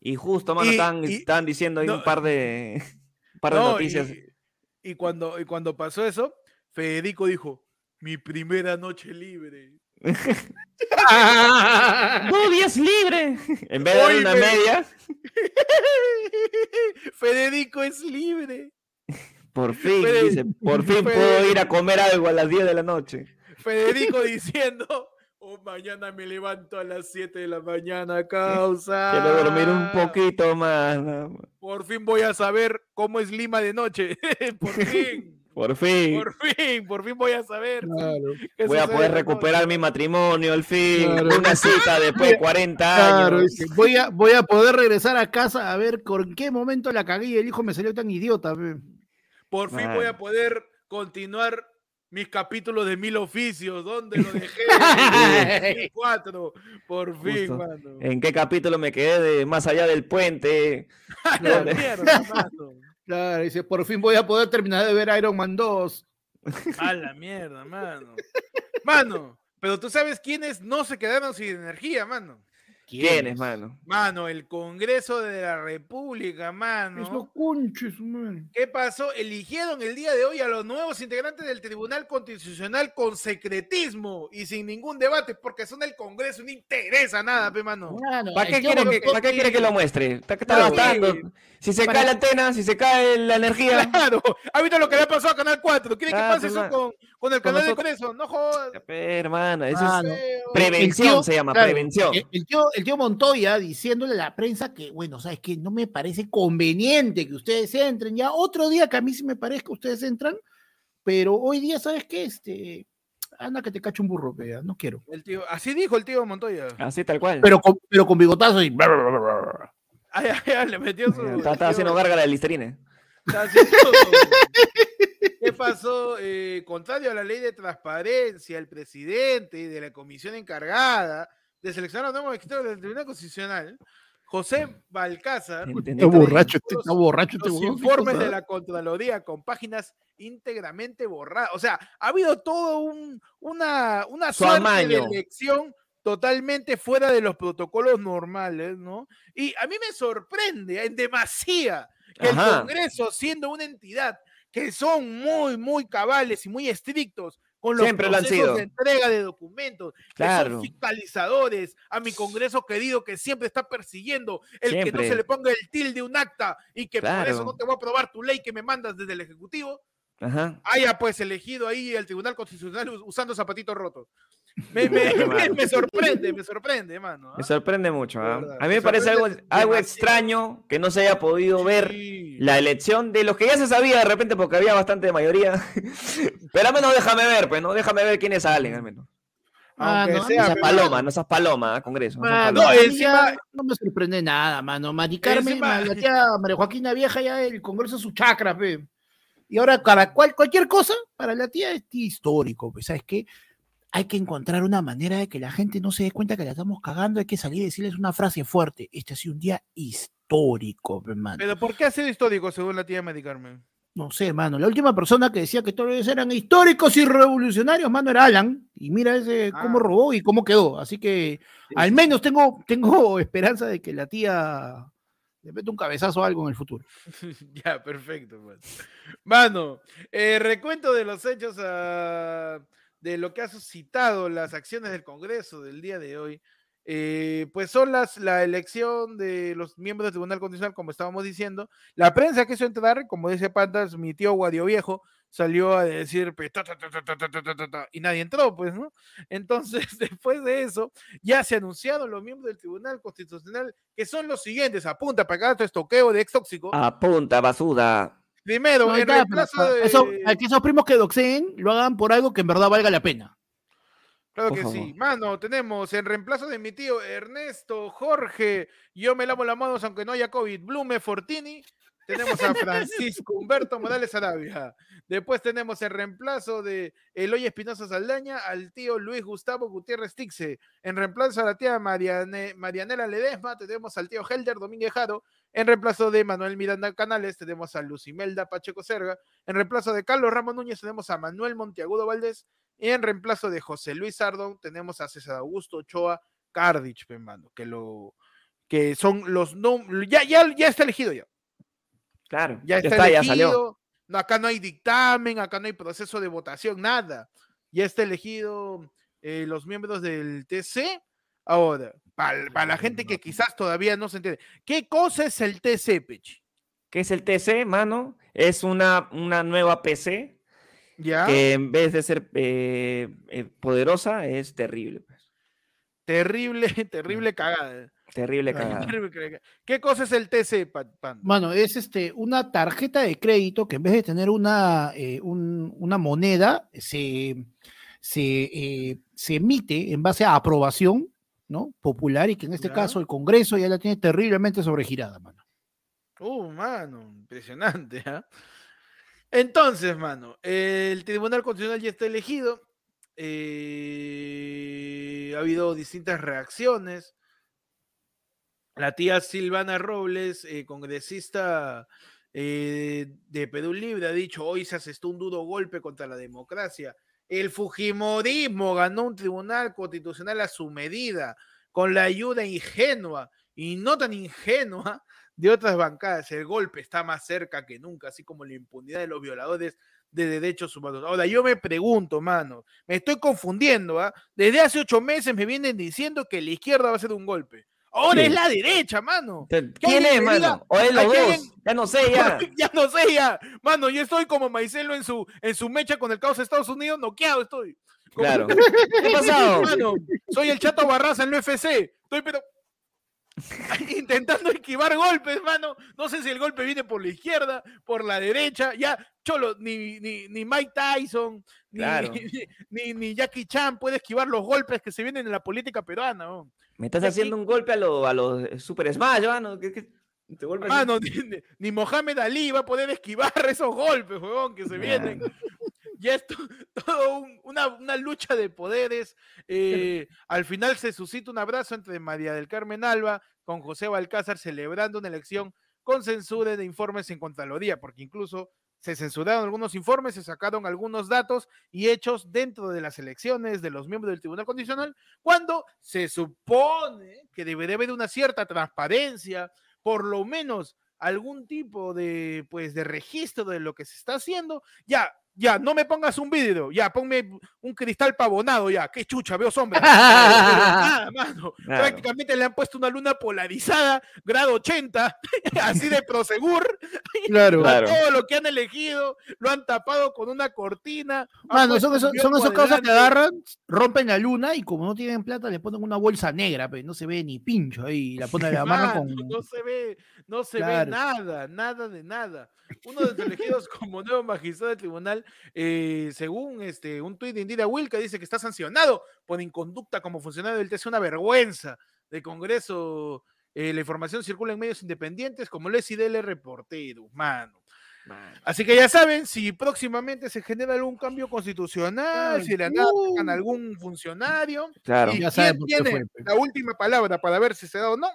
Y justo, mano, Y- estaban diciendo ahí no, un par de, <laughs> un par de No, noticias. Y, y cuando, y cuando pasó eso, Federico dijo, mi primera noche libre. <laughs> ¡Dos días libre! En vez de Hoy una me- media, <laughs> Federico es libre. por fin, Fede- dice, por fin puedo ir a comer algo a las 10 de la noche. Federico <laughs> diciendo, oh, mañana me levanto a las 7 de la mañana, causa. Quiero dormir un poquito más. Por fin voy a saber cómo es Lima de noche. por fin. Por fin. Por fin, por fin voy a saber. Voy a poder de recuperar mi matrimonio al fin. Claro. Una cita después de 40 Claro, años. voy a, voy a poder regresar a casa a ver con qué momento la cagué y el hijo me salió tan idiota. pe. Por fin voy a poder continuar mis capítulos de mil oficios. ¿Dónde lo dejé? En el 2004. Por fin, Justo. mano. ¿En qué capítulo me quedé de más allá del puente? <laughs> Mierda, mano. Claro, dice, por fin voy a poder terminar de ver Iron Man 2. A la mierda, mano. Mano, pero tú sabes quiénes no se quedaron sin energía, mano. ¿Quién es, mano? Mano, el Congreso de la República, mano. Es los conches, man. ¿Qué pasó? Eligieron el día de hoy a los nuevos integrantes del Tribunal Constitucional con secretismo y sin ningún debate, porque son del Congreso, no interesa nada, pe mano. Mano, ¿Para qué, quiere que, Montoro- ¿Para qué quiere que lo muestre? Está, está que- Si se para- cae la antena, si se cae la energía. Claro, ¿ha visto lo que le ha pasado a Canal 4? ¿Quiere que Claro, pase eso con, con el Con canal de nosotros. Congreso? No jodas. Pe, hermana, eso Mano, es prevención, El tío- se llama, claro, prevención. El, el tío, el tío Montoya diciéndole a la prensa que, bueno, sabes que no me parece conveniente que ustedes entren. Ya otro día que a mí sí me parezca que ustedes entran, pero hoy día, ¿sabes qué? Este, anda que te cacho un burro, pea, no quiero. El tío, así dijo el tío Montoya. Así tal cual. Pero con, pero con bigotazo y. Ay, ay, ay, le metió su. está, está haciendo gárgara de listerine. ¿Qué pasó? Eh, contrario a la ley de transparencia, el presidente y de la comisión encargada de seleccionar a los nuevos magistrados del Tribunal Constitucional, José Balcázar, ¿Entendés? Está borracho, este, Los- está borracho. este los informes de la Contraloría con páginas íntegramente borradas. O sea, ha habido todo un, una, una Su suerte de elección totalmente fuera de los protocolos normales, ¿no? Y a mí me sorprende en demasía que el. Congreso, siendo una entidad que son muy, muy cabales y muy estrictos con los Siempre lo han procesos sido. de entrega de documentos, que Claro. son fiscalizadores, a mi Congreso querido que siempre está persiguiendo el que no se le ponga el tilde un acta y que por eso no te voy a aprobar tu ley que me mandas desde el Ejecutivo, Ajá. haya pues elegido ahí el Tribunal Constitucional us- usando zapatitos rotos. <laughs> Me, me- me- me sorprende, me sorprende, mano. Me ¿ah? sorprende mucho. verdad, A mí me me parece algo, algo extraño que no se haya podido ver Sí. la elección de los que ya se sabía de repente porque había bastante mayoría. <laughs> Pero al menos déjame ver, pues, ¿no? Déjame ver quiénes salen, al menos. Aunque Ah, no, No sea, seas pero- paloma, no seas paloma, ¿ah? Congreso. No seas paloma. No, encima- no me sorprende nada, mano. Mari Carmen, Encima- ma- la tía María Joaquina Vieja, ya el Congreso es su chakra, pe. Y ahora, cada cual, cualquier cosa, para la tía es histórico, pues, ¿sabes qué? Hay que encontrar una manera de que la gente no se dé cuenta que la estamos cagando, hay que salir y decirles una frase fuerte. Este ha sido un día histórico, pe, mano. Pero ¿por qué ha sido histórico según la tía Mari Carmen? No sé, mano. La última persona que decía que todos eran históricos y revolucionarios, mano, era Alan. Y mira ese cómo Ah. robó y cómo quedó. Así que al menos tengo, tengo <laughs> esperanza de que la tía le mete un cabezazo a algo en el futuro. <laughs> ya, perfecto. Mano, Mano, eh, recuento de los hechos ah, de lo que ha suscitado las acciones del Congreso del día de hoy. Eh, pues son las, la elección de los miembros del Tribunal Constitucional, como estábamos diciendo. La prensa quiso entrar, como dice Pantas, mi tío Guadio Viejo salió a decir y nadie entró, pues, ¿no? Entonces, después de eso, ya se anunciaron los miembros del Tribunal Constitucional, que son los siguientes, apunta para acá, estoqueo de ex tóxico. Apunta, basuda Primero, no, en reemplazo de... Eso, esos primos que doxeen lo hagan por algo que en verdad valga la pena. Claro que sí. Mano, tenemos en reemplazo de mi tío Ernesto, Jorge, yo me lavo las manos aunque no haya COVID, Blume, Fortini, tenemos a <laughs> Francisco Humberto Morales Arabia. Después tenemos el reemplazo de Eloy Espinosa Saldaña al tío Luis Gustavo Gutiérrez Tixe. En reemplazo a la tía Mariane, Marianela Ledesma, tenemos al tío Helder Domínguez Jaro. En reemplazo de Manuel Miranda Canales, tenemos a Lucimelda Pacheco Serga. En reemplazo de Carlos Ramos Núñez, tenemos a Manuel Monteagudo Valdés. Y en reemplazo de José Luis Sardón, tenemos a César Augusto Ochoa Cardich, hermano, que lo que son los. Ya, ya, ya está elegido ya. Claro, Ya está, elegido. No, acá no hay dictamen, acá no hay proceso de votación, nada. Ya está elegido eh, los miembros del TC. Ahora, para, la gente que quizás todavía no se entiende, ¿qué cosa es el TC, Pechi? ¿Qué es el TC, mano? Es una, una nueva PC ¿Ya? que en vez de ser eh, eh, poderosa es terrible. pues. Terrible, <laughs> terrible cagada. <laughs> Terrible cagada. ¿Qué cosa es el TC, Pan-? Mano, es este, una tarjeta de crédito que en vez de tener una, eh, un- una moneda, se, se, eh, se emite en base a aprobación ¿no? popular y que en este Ya. caso el Congreso ya la tiene terriblemente sobregirada, mano. Uh, mano, impresionante, ¿ah? Entonces, mano, el Tribunal Constitucional ya está elegido. eh, ha habido distintas reacciones. La tía Silvana Robles, eh, congresista eh, de Perú Libre, ha dicho, hoy se asestó un duro golpe contra la democracia. El Fujimorismo ganó un tribunal constitucional a su medida, con la ayuda ingenua y no tan ingenua de otras bancadas. El golpe está más cerca que nunca, así como la impunidad de los violadores de derechos humanos. Ahora, yo me pregunto, mano, me estoy confundiendo, ¿ah? Desde hace ocho meses me vienen diciendo que la izquierda va a hacer un golpe. Ahora Sí. es la derecha, mano. ¿Quién es, mano? diga, ¿O es los dos? alguien- Ya no sé, ya. <laughs> ya no sé, ya. Mano, yo estoy como Maicelo en su, en su mecha con el caos de Estados Unidos, noqueado estoy. Como- Claro. ¿Qué ha pasado? <laughs> Mano, soy el chato Barraza en el UFC. Estoy, pero. <laughs> Intentando esquivar golpes, mano. No sé si el golpe viene por la izquierda, por la derecha. Ya, cholo, ni, ni, ni Mike Tyson, ni, Claro. <laughs> ni, ni Jackie Chan puede esquivar los golpes que se vienen en la política peruana. ¿no? Me estás haciendo un golpe a los a los Super Smash, mano. ¿Qué- qué? Te vuelves así. Mano, <laughs> ni, ni- ni Mohamed Ali va a poder esquivar esos golpes, huevón, que se vienen. Ya es to- <laughs> todo un- una, una lucha de poderes. eh, <laughs> al final se suscita un abrazo entre María del Carmen Alba con José Balcázar celebrando una elección con censura de informes en Contraloría, porque incluso se censuraron algunos informes, se sacaron algunos datos y hechos dentro de las elecciones de los miembros del Tribunal Constitucional, cuando se supone que debería haber una cierta transparencia, por lo menos algún tipo de, pues, de registro de lo que se está haciendo, ya, ya, no me pongas un vidrio, ya, ponme un cristal pavonado, ya, qué chucha, veo sombras. Pero <laughs> nada, mano, Claro. prácticamente le han puesto una luna polarizada, grado 80, <laughs> así de prosegur, Claro. Claro. todo lo que han elegido, lo han tapado con una cortina. Mano, son esos, son esas cosas que agarran, rompen la luna y como no tienen plata le ponen una bolsa negra, pero no se ve ni pincho ahí, la ponen la <laughs> Mano, con... No se ve, no se ve nada, nada de nada. Uno de los elegidos como nuevo magistrado del tribunal, eh, según este, un tuit de Indira Wilka, dice que está sancionado por inconducta como funcionario del TC, una vergüenza del Congreso. eh, la información circula en medios independientes como el SIDL Reportero, mano. Así que ya saben, si próximamente se genera algún cambio constitucional, Ay, si le uh. algún funcionario, Claro. y Ya saben quién tiene fue, la última palabra para ver si se da o no,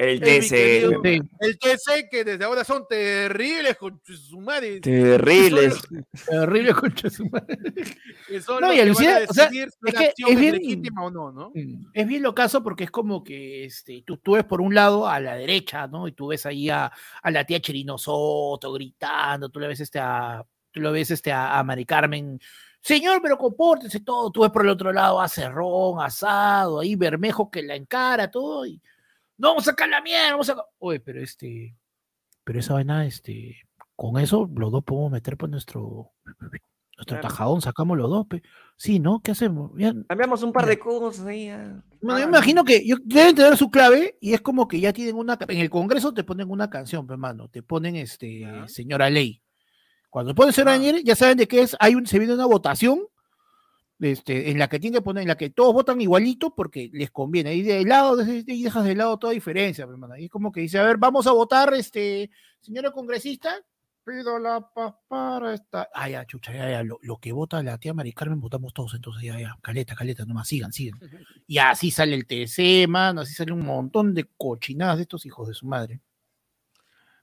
El TC. el TC que desde ahora son terribles con su madre. Terribles. terrible concha de su madre. No, y que van alucina, a o sea, es que acción es es bien- legítima o no, ¿no? Es bien lo caso porque es como que este, tú, tú ves por un lado a la derecha, ¿no? Y tú ves ahí a, a la tía Chirino Soto gritando, tú le ves este a, tú lo ves este a, a Mari Carmen, señor, pero compórtese todo, tú ves por el otro lado a Cerrón, asado, ahí Bermejo que la encara, todo, y no vamos a sacar la mierda, vamos a sacar. Oye, pero este, pero esa vaina, este, con eso los dos podemos meter por nuestro, nuestro Claro. tajadón, sacamos los dos, pe. Sí, ¿no? ¿Qué hacemos? Ya, Cambiamos un par de cosas ahí. ya. bueno, yo Ah, me imagino que yo, deben tener su clave y es como que ya tienen una. En el Congreso te ponen una canción, hermano. Te ponen este señora ley. Cuando ponen señora Ah. ley, ya saben de qué es. Hay un, se viene una votación este, en la que tiene que poner, en la que todos votan igualito porque les conviene. Y de lado, de- y dejas de lado toda diferencia, hermano. Y es como que dice, a ver, vamos a votar, este, señora congresista, pido la paz para esta. Ah, ya, chucha, ya, ya. Lo, lo que vota la tía Mari Carmen, votamos todos, entonces ya, ya. Caleta, caleta, nomás, sigan, sigan. <laughs> Y así sale el TC, mano, así sale un montón de cochinadas de estos hijos de su madre.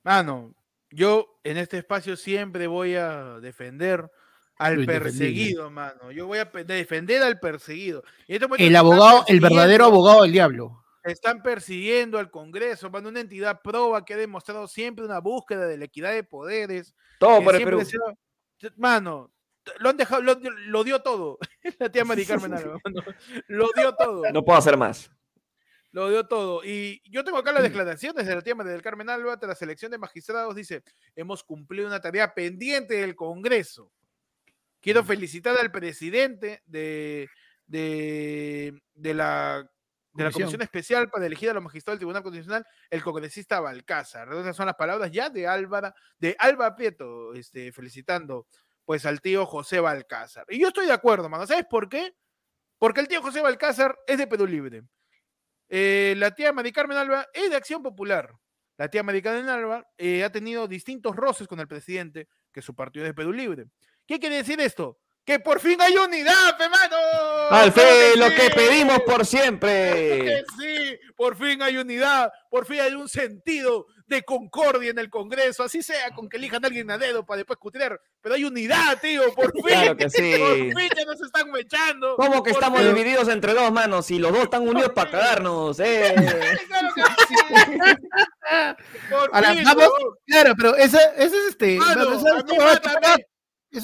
Mano, yo en este espacio siempre voy a defender al perseguido, mano. Yo voy a defender al perseguido. Este El abogado, el verdadero abogado del diablo. Están persiguiendo al Congreso, mano, una entidad proba que ha demostrado siempre una búsqueda de la equidad de poderes. Todo que por el siempre Perú. Mano, lo han dejado, lo, lo dio todo. <laughs> La tía Mari Carmen Alba, <laughs> mano, Lo dio todo. No puedo hacer más. Lo dio todo. Y yo tengo acá las declaraciones de la tía María del Carmen Alba tras la selección de magistrados. Dice, hemos cumplido una tarea pendiente del Congreso. Quiero felicitar al presidente de, de, de la, de la Comisión. Comisión Especial para elegir a los magistrados del Tribunal Constitucional, el congresista Balcázar. Esas son las palabras ya de Álvara, de Alba Prieto, este, felicitando pues al tío José Balcázar. Y yo estoy de acuerdo, mano. ¿Sabes por qué? Porque el tío José Balcázar es de Perú Libre. Eh, la tía Mari Carmen Alba es de Acción Popular. La tía Mari Carmen Alba eh, ha tenido distintos roces con el presidente, que su partido es de Perú Libre. ¿Qué quiere decir esto? ¡Que por fin hay unidad, hermano! Al ¡Claro fe, lo que pedimos por ¡Claro siempre. que sí! Por fin hay unidad, por fin hay un sentido de concordia en el Congreso, así sea con que elijan a alguien a dedo para después cutrear, pero hay unidad, tío, por <laughs> fin. Claro que sí. <laughs> Por fin ya nos están mechando. ¿Cómo que estamos fin. divididos entre dos manos y los dos están unidos para cagarnos? Eh. <laughs> Claro que sí. Por Ahora, fin, vamos- huevón. Claro, pero ese, ese es este. Mano, esa- a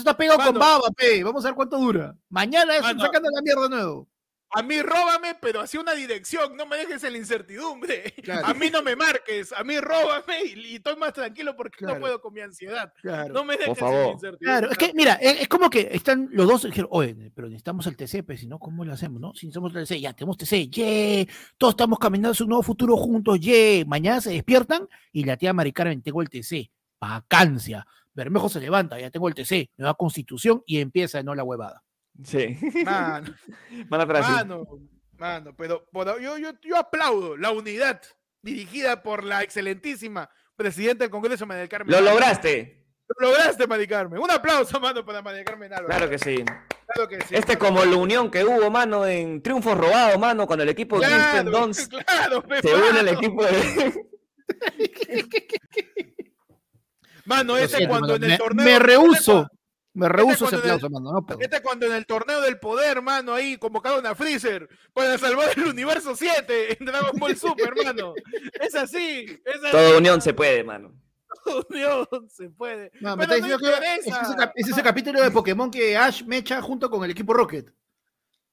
está pegado- eso está pegado con baba, pe. Vamos a ver cuánto dura. Mañana eso Mano. sacando la mierda de nuevo. A mí róbame, pero hacia una dirección, no me dejes en la incertidumbre. Claro. A mí no me marques, a mí róbame y, y estoy más tranquilo porque Claro. no puedo con mi ansiedad. Claro. No me dejes en la incertidumbre. Claro, es que mira, es, es como que están los dos dijeron, oye, pero necesitamos el TC, pues si no, ¿cómo lo hacemos? no? Si necesitamos el TC, ya tenemos TC, yeah, todos estamos caminando hacia un nuevo futuro juntos, yeah. Mañana se despiertan y la tía Mari Carmen, tengo el TC, vacancia. Bermejo se levanta, ya tengo el TC, nueva constitución y empieza, no la huevada. Sí. Mano, <laughs> Mala frase. mano, mano, pero por- yo, yo, yo aplaudo la unidad dirigida por la excelentísima presidenta del Congreso, María del Carmen. Lo lograste. Lo lograste, María Carmen. Un aplauso, mano, para María Carmen Alba. Claro que sí. Claro que sí, Este mano. como la unión que hubo, mano, en triunfos robados, mano, cuando el equipo de Houston Claro, Dons <laughs> claro, se une al mano. equipo de... <laughs> Mano, ese siento, cuando mano, en el me, torneo. me ese rehuso, cua- me rehuso ese en el- aplauso, mano, no. Este cuando en el torneo del poder, mano, ahí convocaron a Freezer para salvar el universo 7 en Dragon Ball <laughs> Super, mano. Es así, es así. Toda unión se puede, mano. unión se puede. No, me no diciendo que es ese, es ese capítulo de Pokémon que Ash mecha junto con el equipo Rocket.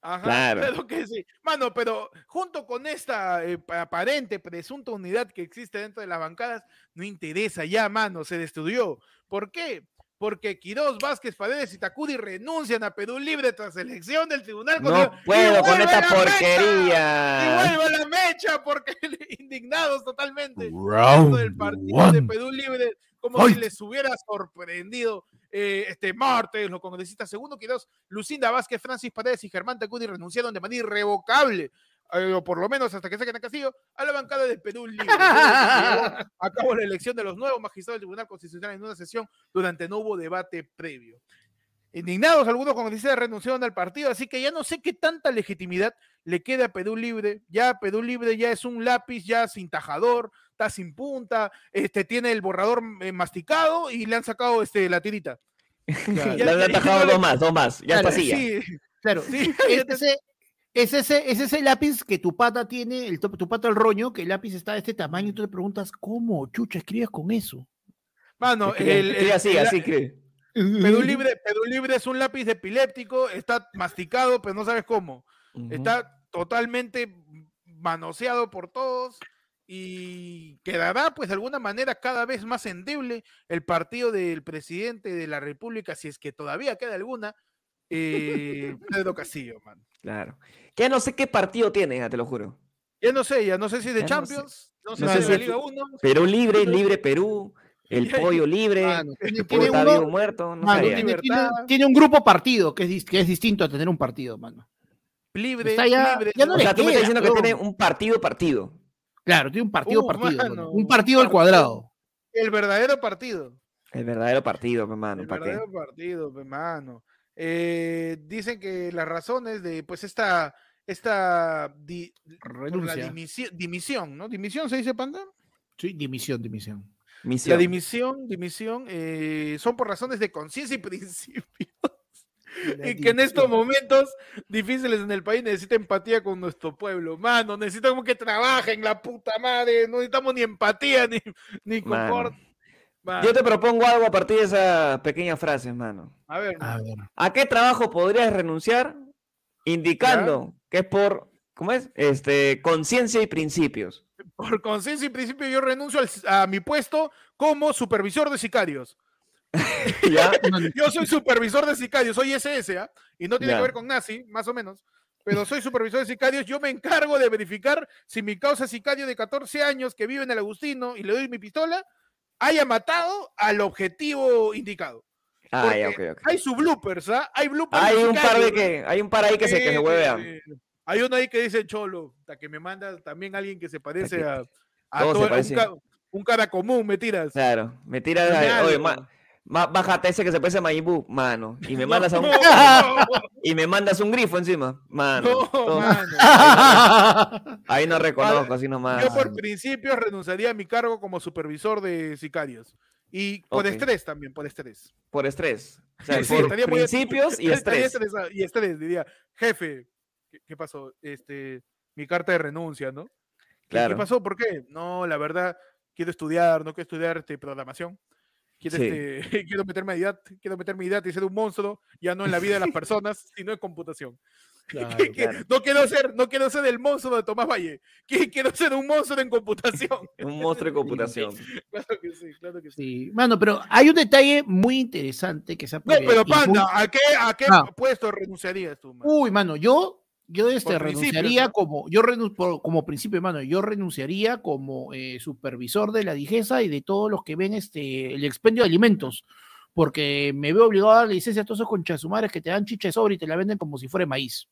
Ajá, <laughs> Claro. claro que sí. Mano, pero junto con esta eh, pa- aparente, presunta unidad que existe dentro de las bancadas, no interesa ya, mano, se destruyó. ¿Por qué? Porque Quirós, Vázquez, Paredes y Takudi renuncian a Perú Libre tras elección del Tribunal No puedo ¡Y con esta la mecha! porquería. Y vuelve la mecha porque <laughs> indignados totalmente dentro del partido de Perú Libre, como si les hubiera sorprendido eh, este martes los congresistas segundo Quirós, Lucinda Vázquez, Francis Paredes y Germán Tacudi renunciaron de manera irrevocable, eh, o por lo menos hasta que saquen a Castillo, a la bancada de Perú Libre. a la elección de los nuevos magistrados del Tribunal Constitucional en una sesión durante no hubo debate previo. Indignados, algunos congresistas renunciaron al partido, así que ya no sé qué tanta legitimidad le queda a Perú Libre. Ya Perú Libre ya es un lápiz ya sin tajador, está sin punta, este tiene el borrador eh, masticado y le han sacado este la tirita. <laughs> Claro. Le han atajado dos más, dos más. Ya Claro, está así. ya. Sí, Claro, sí, <laughs> <laughs> es ese, es ese, es ese lápiz que tu pata tiene, el, tu tu pata el roño, que el lápiz está de este tamaño y tú le preguntas, ¿cómo, chucha, escribes con eso? Mano, el, así, el- así que. Perú Libre, Perú Libre es un lápiz epiléptico, está masticado, pero no sabes cómo. Está totalmente manoseado por todos y quedará, pues, de alguna manera cada vez más endeble el partido del presidente de la República, si es que todavía queda alguna, eh, Pedro Castillo, man. Claro. Ya no sé qué partido tiene, ya te lo juro. Ya no sé, ya no sé si es de Ya no sé. Champions, no sé No si es de Liga 1. Perú libre, libre Perú. El pollo libre, Mano, tiene, el tiene pollo está uno- vivo muerto, no mano, tiene, tiene- un grupo partido que es, que es distinto a tener un partido, mano. Libre, Está ya- libre. ya no O sea, tú me estás diciendo que tiene un partido partido. Claro, tiene un partido Uh, partido. mano. Un partido al cuadrado. El verdadero partido. El verdadero partido, mi hermano, El ¿para qué? verdadero partido, hermano. Eh, dicen que las razones de pues esta esta di- por la Renuncia. dimisión, dimisión, ¿no? Dimisión se dice panda. Sí, dimisión, dimisión. La Misión. dimisión, dimisión, eh, son por razones de conciencia y <laughs> principios. Y que en estos momentos difíciles en el país necesita empatía con nuestro pueblo. Mano, necesitamos que trabajen la puta madre. No necesitamos ni empatía ni, ni confort. Mano, Yo te propongo algo a partir de esas pequeñas frases, mano. A ver, A ver. ¿A qué trabajo podrías renunciar? Indicando que es por, ¿cómo es? Este, conciencia y principios. por conciencia y principio yo renuncio al- a mi puesto como supervisor de sicarios. <laughs> ¿Ya? Yo soy supervisor de sicarios, soy SS, ¿ah? Y no tiene Ya. que ver con nazi, más o menos. Pero soy supervisor de sicarios. Yo me encargo de verificar si mi causa sicario de 14 años que vive en el Agustino y le doy mi pistola haya matado al objetivo indicado. Ah, ya, ok, Porque ok. Hay su bloopers, ¿ah? Hay bloopers. Hay un par de que, hay un par ahí que se, que se huevean. sí. Hay uno ahí que dice Cholo, hasta que me manda también alguien que se parece a, a se todo- un, parecen. ca- un cara común, me tiras. Claro, me tiras, Genial, oye, bájate ese que se parece a Mayimbu, mano, y me <laughs> mandas a un, No, <laughs> y me mandas un grifo encima, mano. no, mano. <laughs> Ahí no reconozco, así nomás. Yo por principio renunciaría a mi cargo como supervisor de sicarios. Y por Ok. estrés también, por estrés. Por estrés. O sea, Sí, por estaría muy- principios y estrés. Y estrés, diría, jefe, ¿qué, qué pasó? Este, mi carta de renuncia, ¿no? ¿Qué- ¿Qué Claro. pasó? ¿Por qué? No, la verdad, quiero estudiar, no quiero estudiar este, programación. Quiero, Sí. este, <laughs> quiero meterme a IDAT, quiero meterme a IDAT y ser un monstruo, ya no en la vida de las personas, <laughs> sino en computación. <laughs> Claro, Que- que claro. No quiero ser, no quiero ser el monstruo de Tomás Valle, que quiero ser un monstruo en computación. Un monstruo de computación. Claro que sí, claro que sí. Sí, mano, pero hay un detalle muy interesante que se ha No, pero y muy- Panda, ¿a qué, a qué Ah. puesto renunciarías tú, man? Uy, mano, yo, yo este, Por renunciaría ¿no? como, yo renun- por- como principio, mano, yo renunciaría como eh, supervisor de la DIGESA y de todos los que ven este, el expendio de alimentos, porque me veo obligado a dar licencia a todos esos conchasumares que te dan chicha de sobre y te la venden como si fuera maíz.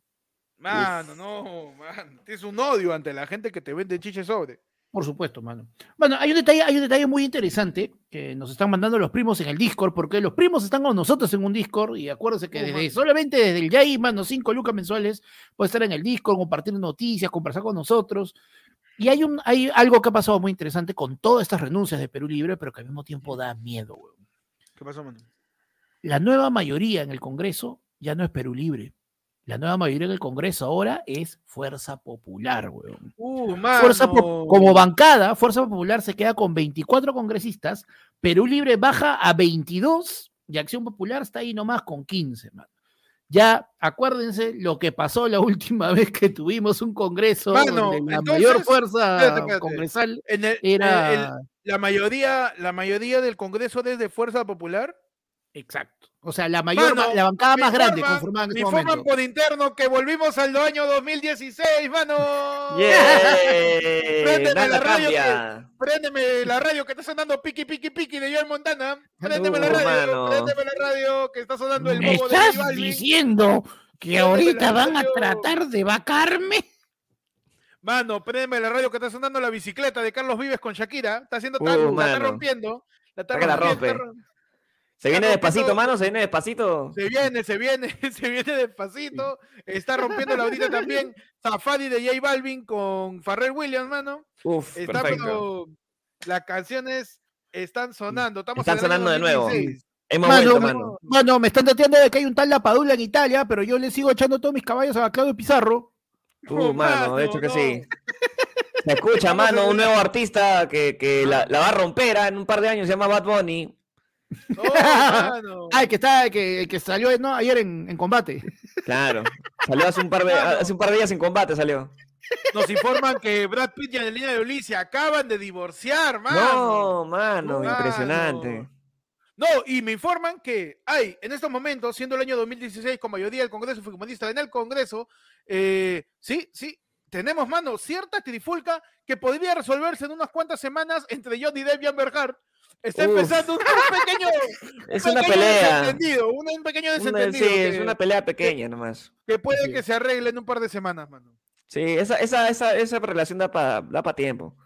Mano, no, man. Tienes un odio ante la gente que te vende chiche sobre. Por supuesto, mano. Bueno, hay un detalle, hay un detalle muy interesante que nos están mandando los primos en el Discord, porque los primos están con nosotros en un Discord, y acuérdense que desde, solamente desde el YAI, mano, 5 lucas mensuales, puede estar en el Discord, compartir noticias, conversar con nosotros. Y hay, un, hay algo que ha pasado muy interesante con todas estas renuncias de Perú Libre, pero que al mismo tiempo da miedo, weón. ¿Qué pasó, mano? La nueva mayoría en el Congreso ya no es Perú Libre. La nueva mayoría en el Congreso ahora es Fuerza Popular, weón. Uh. Fuerza como bancada, Fuerza Popular se queda con 24 congresistas, Perú Libre baja a 22 y Acción Popular está ahí nomás con 15, man. Ya acuérdense lo que pasó la <laughs> última vez que tuvimos un congreso Mano, donde la entonces, mayor fuerza espérate, espérate. congresal En el- era el- la mayoría, la mayoría del Congreso desde Fuerza Popular. exacto. O sea, la mayor, Mano, la bancada más grande informan- conformada en Me este informan momento. por interno que volvimos al año 2016, mano. ¡Yeah! Préndeme la radio cambia. Préndeme la radio que está sonando piqui piqui piqui de Joel Montana. Préndeme la Uh, radio, mano. préndeme la radio que está sonando el ¿Me bobo de estás diciendo que Préndeme ahorita la van a tratar de vacarme? Mano, préndeme la radio que está sonando la bicicleta de Carlos Vives con Shakira. Está haciendo Uh, tan, la está rompiendo. La está que la rompiendo, está rompe. Se viene despacito, mano, se viene despacito. Se viene, se viene, <laughs> se viene despacito. Está rompiendo la ahorita también Safari de J Balvin con Farrell Williams, mano. Uf, Está, perfecto. pero las canciones están sonando. Estamos Están sonando de nuevo. 2016. Hemos Mano, vuelto, mano. Bueno, me están dateando de que hay un tal Lapadula en Italia, pero yo le sigo echando todos mis caballos a Claudio Pizarro. Uh, Oh, mano, de hecho que no. sí. Se escucha, mano, un nuevo artista que, que la, la va a romper ah, en un par de años, se llama Bad Bunny. No, <laughs> mano. Ah, el que está, el que, el que salió ¿no? ayer en, en combate. Claro. Salió hace un par de, hace un par de días en combate, salió. Nos informan que Brad Pitt y Angelina Jolie se acaban de divorciar, mano. No, mano, Mano. impresionante. No, y me informan que hay, en estos momentos, siendo el año 2016, con mayoría del Congreso Fujimorista en el Congreso, eh, sí, sí, tenemos, mano, cierta trifulca que podría resolverse en unas cuantas semanas entre Johnny Depp y Amber Heard. Está Uf. empezando un, un <laughs> pequeño, Es un una pequeño pelea. desentendido, un, un pequeño Una- desentendido sí, que, es una pelea pequeña nomás. que puede Sí. que se arregle en un par de semanas, mano. Sí, esa, esa, esa, esa relación da para da pa tiempo.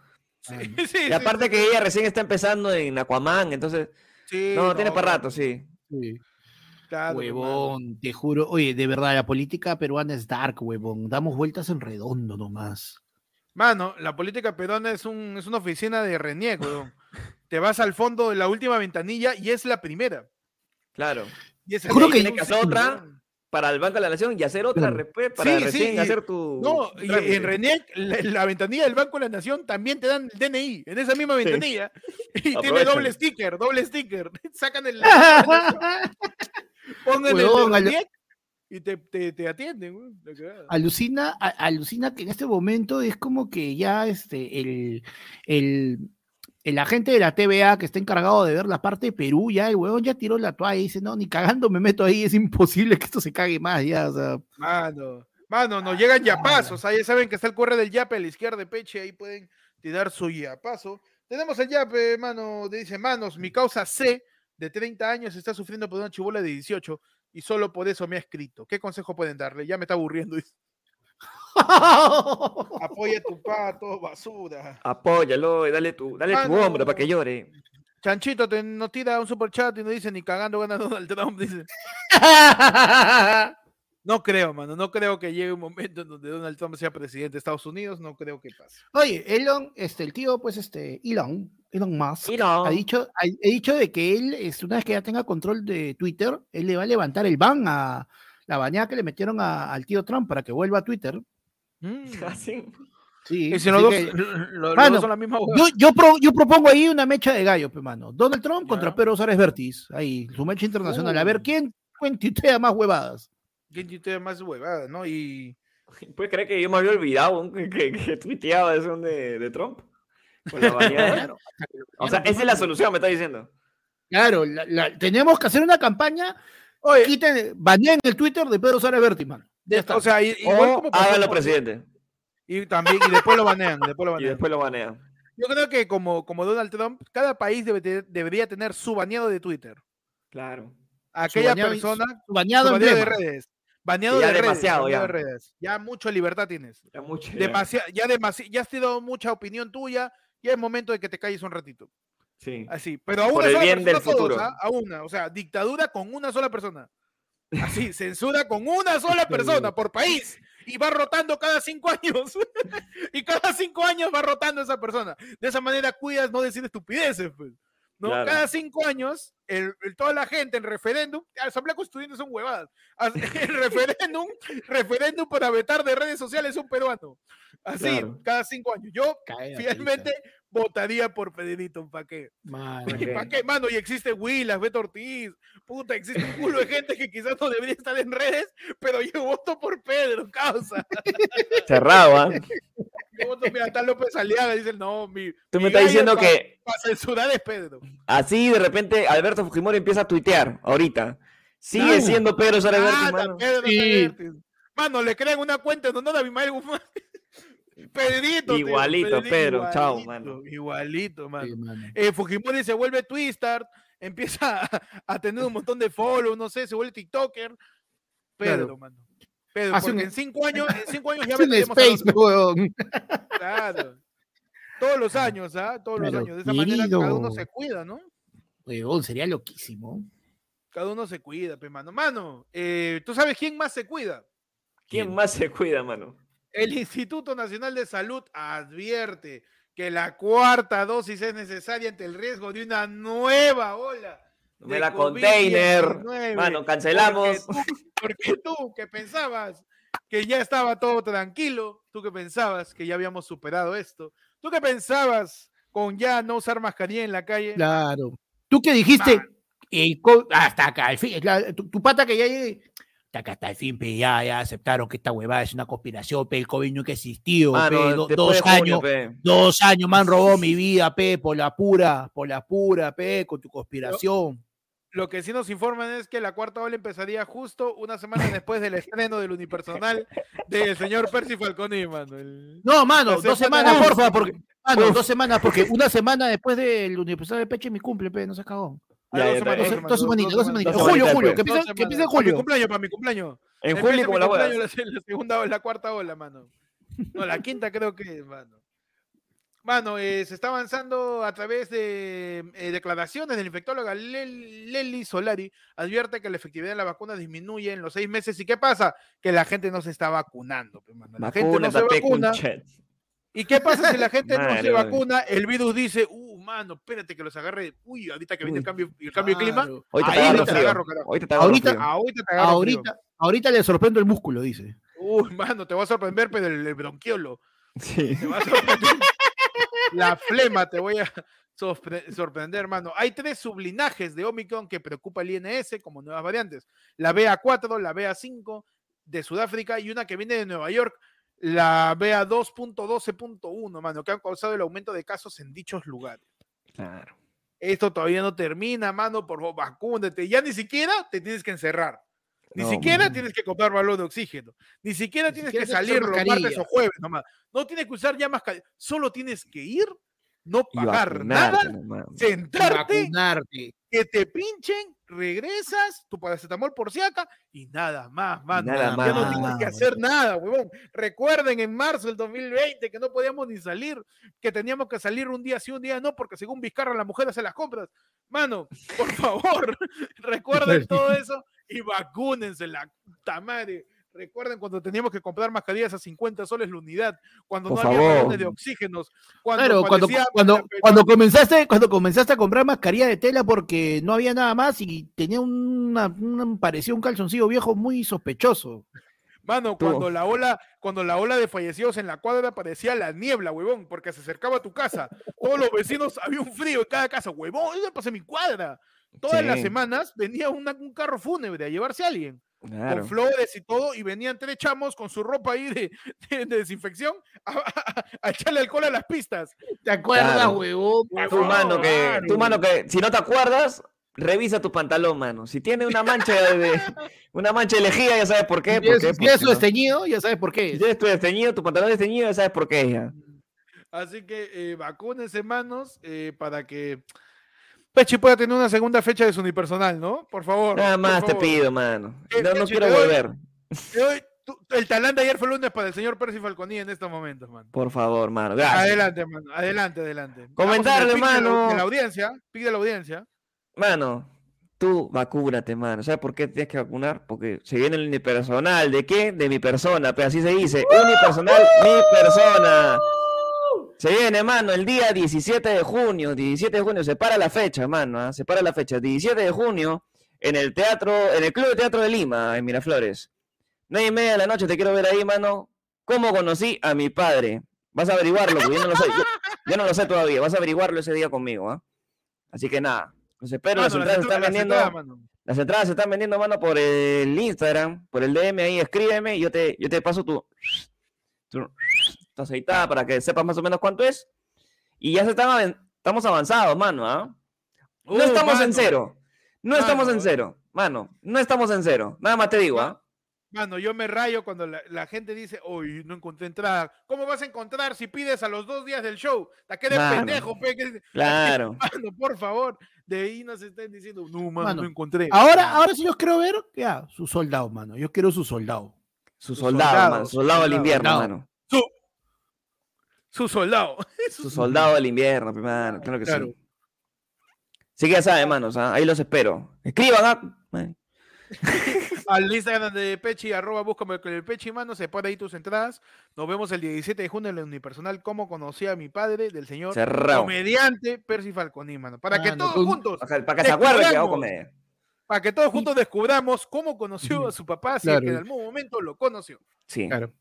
Sí, Ah, <laughs> sí, Y aparte sí, que ella recién está empezando en Aquaman, entonces. sí, No, tiene para rato, sí. sí. claro. Huevón, te juro. Oye, de verdad, la política peruana es dark, huevón. Damos vueltas en redondo nomás. Mano, la política peruana es, un, es una oficina de renieg, weón. Te vas al fondo de la última ventanilla y es la primera. Claro. Y es Te juro el- que- tiene hacer otra para el Banco de la Nación y hacer otra Claro. después para Sí, recién y- hacer tu. No, y en RENIEC, la, la ventanilla del Banco de la Nación también te dan el DNI, en esa misma ventanilla. Y tiene doble sticker, doble sticker. <laughs> Sacan el. <laughs> Pongan Huevón, el RENIEC y te, te, te atienden. alucina, a- alucina que en este momento es como que ya este, el, el, el agente de la TVA que está encargado de ver la parte de Perú, ya el huevón ya tiró la toalla y dice, no, ni cagando me meto ahí, es imposible que esto se cague más, ya, o sea, Mano, mano, nos llegan yapazos. Ahí ya saben que está el correo del yape a la izquierda de Peche. Ahí pueden tirar su yapazo. Tenemos el yape, mano. Dice, manos, mi causa C de 30 años está sufriendo por una chibola de 18 y solo por eso me ha escrito. ¿Qué consejo pueden darle? Ya me está aburriendo. dice. Apoya a tu pato, basura. Apóyalo y dale tu, dale tu hombro para que llore. Chanchito te, nos tira un super chat y nos dice ni cagando gana Donald Trump. Dice. <laughs> No creo, mano. No creo que llegue un momento en donde Donald Trump sea presidente de Estados Unidos. No creo que pase. Oye, Elon, este, el tío, pues, este, Elon, Elon Musk, ha dicho, ha, ha dicho de que él, este, una vez que ya tenga control de Twitter, él le va a levantar el ban a la bañada que le metieron a- al tío Trump para que vuelva a Twitter. Mm. <laughs> Así. Sí, Y si los dos, que- <laughs> lo- lo- los Mano, dos son la misma hueá. yo, yo, pro- yo propongo ahí una mecha de gallo, pe, mano. Donald Trump contra. Pedro Suárez Vértiz. Ahí, su mecha internacional. A ver Uh. quién tuitea más huevadas. ¿Quién tuitea más huevada, no? Y <laughs> ¿Puedes creer que yo me había olvidado que, que, que tuiteaba eso de, de Trump? Con la. Claro, o sea, esa es la solución, me está diciendo. claro la- la- tenemos que hacer una campaña. Oye, Quiten, baneen el Twitter de Pedro Suárez Vértiz, mano. Ya está. o sea, igual O como hágalo presidente. Y también, y después lo banean, después lo Y banean. después lo banean. Yo creo que como, como Donald Trump, cada país debe debería tener su baneado de Twitter. Claro. Aquella baneado y- persona, su su bañado baneado de redes. Baneado Ya de redes. demasiado, baneado ya. de redes. Ya mucha libertad tienes. Ya mucho. ya. Demasiado, ya demasi- ya has tenido mucha opinión tuya, ya es momento de que te calles un ratito. Sí. Así, pero a una Por el sola bien del persona todos, futuro. ¿ah? A una, o sea, dictadura con una sola persona. Así, censura con una sola persona por país. Y va rotando cada cinco años. <laughs> y cada cinco años va rotando esa persona. De esa manera cuidas no decir estupideces. pues, ¿no? Claro. Cada cinco años, el, el- toda la gente en referéndum, Asamblea Constituyente son huevadas. As- <laughs> El referéndum, referéndum para vetar de redes sociales un peruano. Así, Claro. cada cinco años. Yo Cállate, fielmente votaría por Pedrito, ¿para qué? ¿Para qué, mano? Y existe Willas, Beto Ortiz, puta, existe un culo de gente que quizás no debería estar en redes, pero yo voto por Pedro, causa. <laughs> Cerrado, ¿ah? <laughs> Yo voto, mira, está López Aliaga, dicen, no, mi. Tú mi me estás diciendo pa- que Para censurar es Pedro. así de repente Alberto Fujimori empieza a tuitear ahorita. Sigue siendo Pedro Suárez Ah, mano. Pedro Sí. Vértiz. Mano, le crean una cuenta en honor a Abimael Guzmán. Pedrito. tío, Igualito, Pedro, chao, mano. Igualito, mano. Sí, mano. eh, Fujimori se vuelve Twistar, <laughs> empieza a, a tener un montón de follow, no sé, se vuelve TikToker. Pedro, Claro. mano. Pedro, porque un- en cinco años, en cinco años ya a space. <laughs> Claro. Todos los años, ¿ah? Todos los años. De esa manera cada uno se cuida, ¿no? Huevón, sería loquísimo. Cada uno se cuida, pe, mano. Mano, eh, ¿tú sabes quién más se cuida? ¿Quién más se cuida, mano? El Instituto Nacional de Salud advierte que la cuarta dosis es necesaria ante el riesgo de una nueva ola. Me de la container. COVID-19. Mano, cancelamos. Porque tú, porque tú que pensabas que ya estaba todo tranquilo, tú que pensabas que ya habíamos superado esto, tú que pensabas con ya no usar mascarilla en la calle, Claro. Tú que dijiste, el hasta acá, al fin, la- tu, tu pata que ya llegue, hasta acá, hasta el fin, pe, ya, ya aceptaron que esta huevada es una conspiración, pe, el COVID nunca existió, pe, Mano, do- después dos junio, años, pe. dos años me han robado mi <laughs> vida, pe, por la pura, por la pura, pe, con tu conspiración. Lo que sí nos informan es que la cuarta ola empezaría justo una semana después del estreno del unipersonal del señor Percy Falconi, mano. El- No, mano, dos semana- semanas, porfa, porque. Mano, dos semanas, porque una semana después del universal de Peche es mi cumple, pe, no se cagó. Ah, dos semanas, semanitas, dos semanitas. Julio, semanitas Julio, después. que empieza en mi julio. cumpleaños, para mi cumpleaños. En julio, como la cumpleaños, hueá. la, segunda o la cuarta ola, mano. No, la quinta creo que es, mano. Mano, eh, se está avanzando a través de eh, declaraciones del infectóloga Lel- Leli Solari. Advierte que la efectividad de la vacuna disminuye en los seis meses. ¿Y qué pasa? Que la gente no se está vacunando. mano. La gente no se vacuna. ¿Y qué pasa si la gente no se vacuna? El virus dice, mano, espérate que los agarre. Uy, ahorita que viene el cambio, el cambio de clima. Ahorita te agarro. Ahorita te agarro Ahorita- frío. Ahorita te agarro frío. Ahorita, ahorita le sorprendo el músculo, dice. Uy, mano, te va a sorprender, pero el, el bronquiolo. Sí. Te va a sorprender. La flema te voy a sorpre- sorprender, hermano. Hay tres sublinajes de Omicron que preocupa al INS como nuevas variantes. La BA4, la BA5 de Sudáfrica y una que viene de Nueva York, la BA2.12.1, mano, que han causado el aumento de casos en dichos lugares. Claro. Esto todavía no termina, mano, por favor, vacúnate. Ya ni siquiera te tienes que encerrar. Ni No, siquiera tienes que comprar balón de oxígeno. Ni siquiera Ni tienes siquiera que salir los martes o jueves nomás. No tienes que usar ya mascarilla. Solo tienes que ir, no pagar vacunarte nada, sentarte, vacunarte. que te pinchen, regresas, tu paracetamol por si acá y nada más, mano. Nada ya no tienes que hacer nada, huevón. Recuerden en marzo del 2020 que no podíamos ni salir, que teníamos que salir un día sí, un día no, porque según Vizcarra la mujer hace las compras. Mano, por <laughs> favor, recuerden <laughs> todo eso y vacúnense la puta madre. Recuerden cuando teníamos que comprar mascarillas a 50 soles la unidad, cuando Por no había balones de oxígenos, cuando Claro, cuando, cuando, cuando comenzaste, cuando comenzaste a comprar mascarilla de tela porque no había nada más y tenía una, una- parecía un calzoncillo viejo muy sospechoso. Mano, Tú. cuando la ola, cuando la ola de fallecidos en la cuadra parecía la niebla, huevón, porque se acercaba a tu casa. Todos los vecinos había un frío en cada casa, huevón, eso pasa en mi cuadra. Todas las semanas venía una- un carro fúnebre a llevarse a alguien, Claro. con flores y todo, y venían tres chamos con su ropa ahí de, <laughs> de- de desinfección a, a- <laughs> a echarle alcohol a las pistas. ¿Te acuerdas, Claro. huevón? Tu mano que, Claro. tu mano que, si no te acuerdas, revisa tu pantalón, mano. Si tiene una mancha de, una mancha de lejía, ya sabes por qué. Si ¿Por es, qué? si es Porque no. desteñido, ya sabes por Si qué. tienes tu desteñido, tu pantalón desteñido, ya sabes por qué ya. Así que eh, vacúnense, manos, eh, para que Pechi pueda tener una segunda fecha de su unipersonal, ¿no? Por favor. Nada más te pido, mano. Eh, No, no Pechi, quiero doy- volver. Te doy- tú- el talán de ayer fue lunes para el señor Percy Falconi en estos momentos, man. Por favor, mano. Gracias. Adelante, mano. Adelante, adelante. Comentarle, de la- mano. De la audiencia. Pick de la audiencia. Mano, tú vacúnate, mano. ¿Sabes por qué tienes que vacunar? Porque se viene el unipersonal. ¿De qué? De mi persona. Pero así se dice. Unipersonal, mi persona. Se viene, mano, el día 17 de junio. 17 de junio, se para la fecha, mano. ¿ah? Se para la fecha. 17 de junio, en el teatro, en el Club de Teatro de Lima, en Miraflores. Nueve y media de la noche, te quiero ver ahí, mano. ¿Cómo conocí a mi padre? Vas a averiguarlo, porque yo no lo sé. Yo, yo no lo sé todavía. Vas a averiguarlo ese día conmigo, ¿ah? Así que nada. Los espero, las Mano, entradas se están las vendiendo. entradas, mano. Las entradas se están vendiendo, mano, por el Instagram, por el DM ahí, escríbeme y yo te, yo te paso tu, tu, tu aceitada para que sepas más o menos cuánto es. Y ya se están, estamos avanzados, mano, ¿ah? No Uh, estamos en cero. No estamos en Mano, cero, mano. No estamos en cero. Nada más te digo, ¿ah? Mano, yo me rayo cuando la, la gente dice, uy, no encontré entrada. ¿Cómo vas a encontrar si pides a los dos días del show? ¿A qué eres Mano, pendejo, pe? Claro. <laughs> Mano, por favor. De ahí nos estén diciendo, no, mano, Mano, no encontré. Ahora, ahora sí los quiero ver, ya, su soldado, mano. Yo quiero su soldado. Su soldado, soldado, mano. su Su soldado del soldado, invierno, soldado. mano. Su, soldado. <laughs> Su soldado del invierno, pe, mano. Claro que Claro. sí. Así que ya saben, manos, ¿ah? ahí los espero. Escriban, ¿ah? Man. <laughs> Al Instagram de Pechi, arroba búscame con el Pechi, mano, se pone ahí tus entradas. Nos vemos el 17 de junio en el unipersonal, como conocí a mi padre, del señor Cerrado. comediante Percy Falconi, mano. Para que Mano, todos tú- juntos, Para que, se acuerden que hago comedia. para que todos juntos descubramos cómo conoció a su papá, si es que en algún momento lo conoció. Sí. Claro.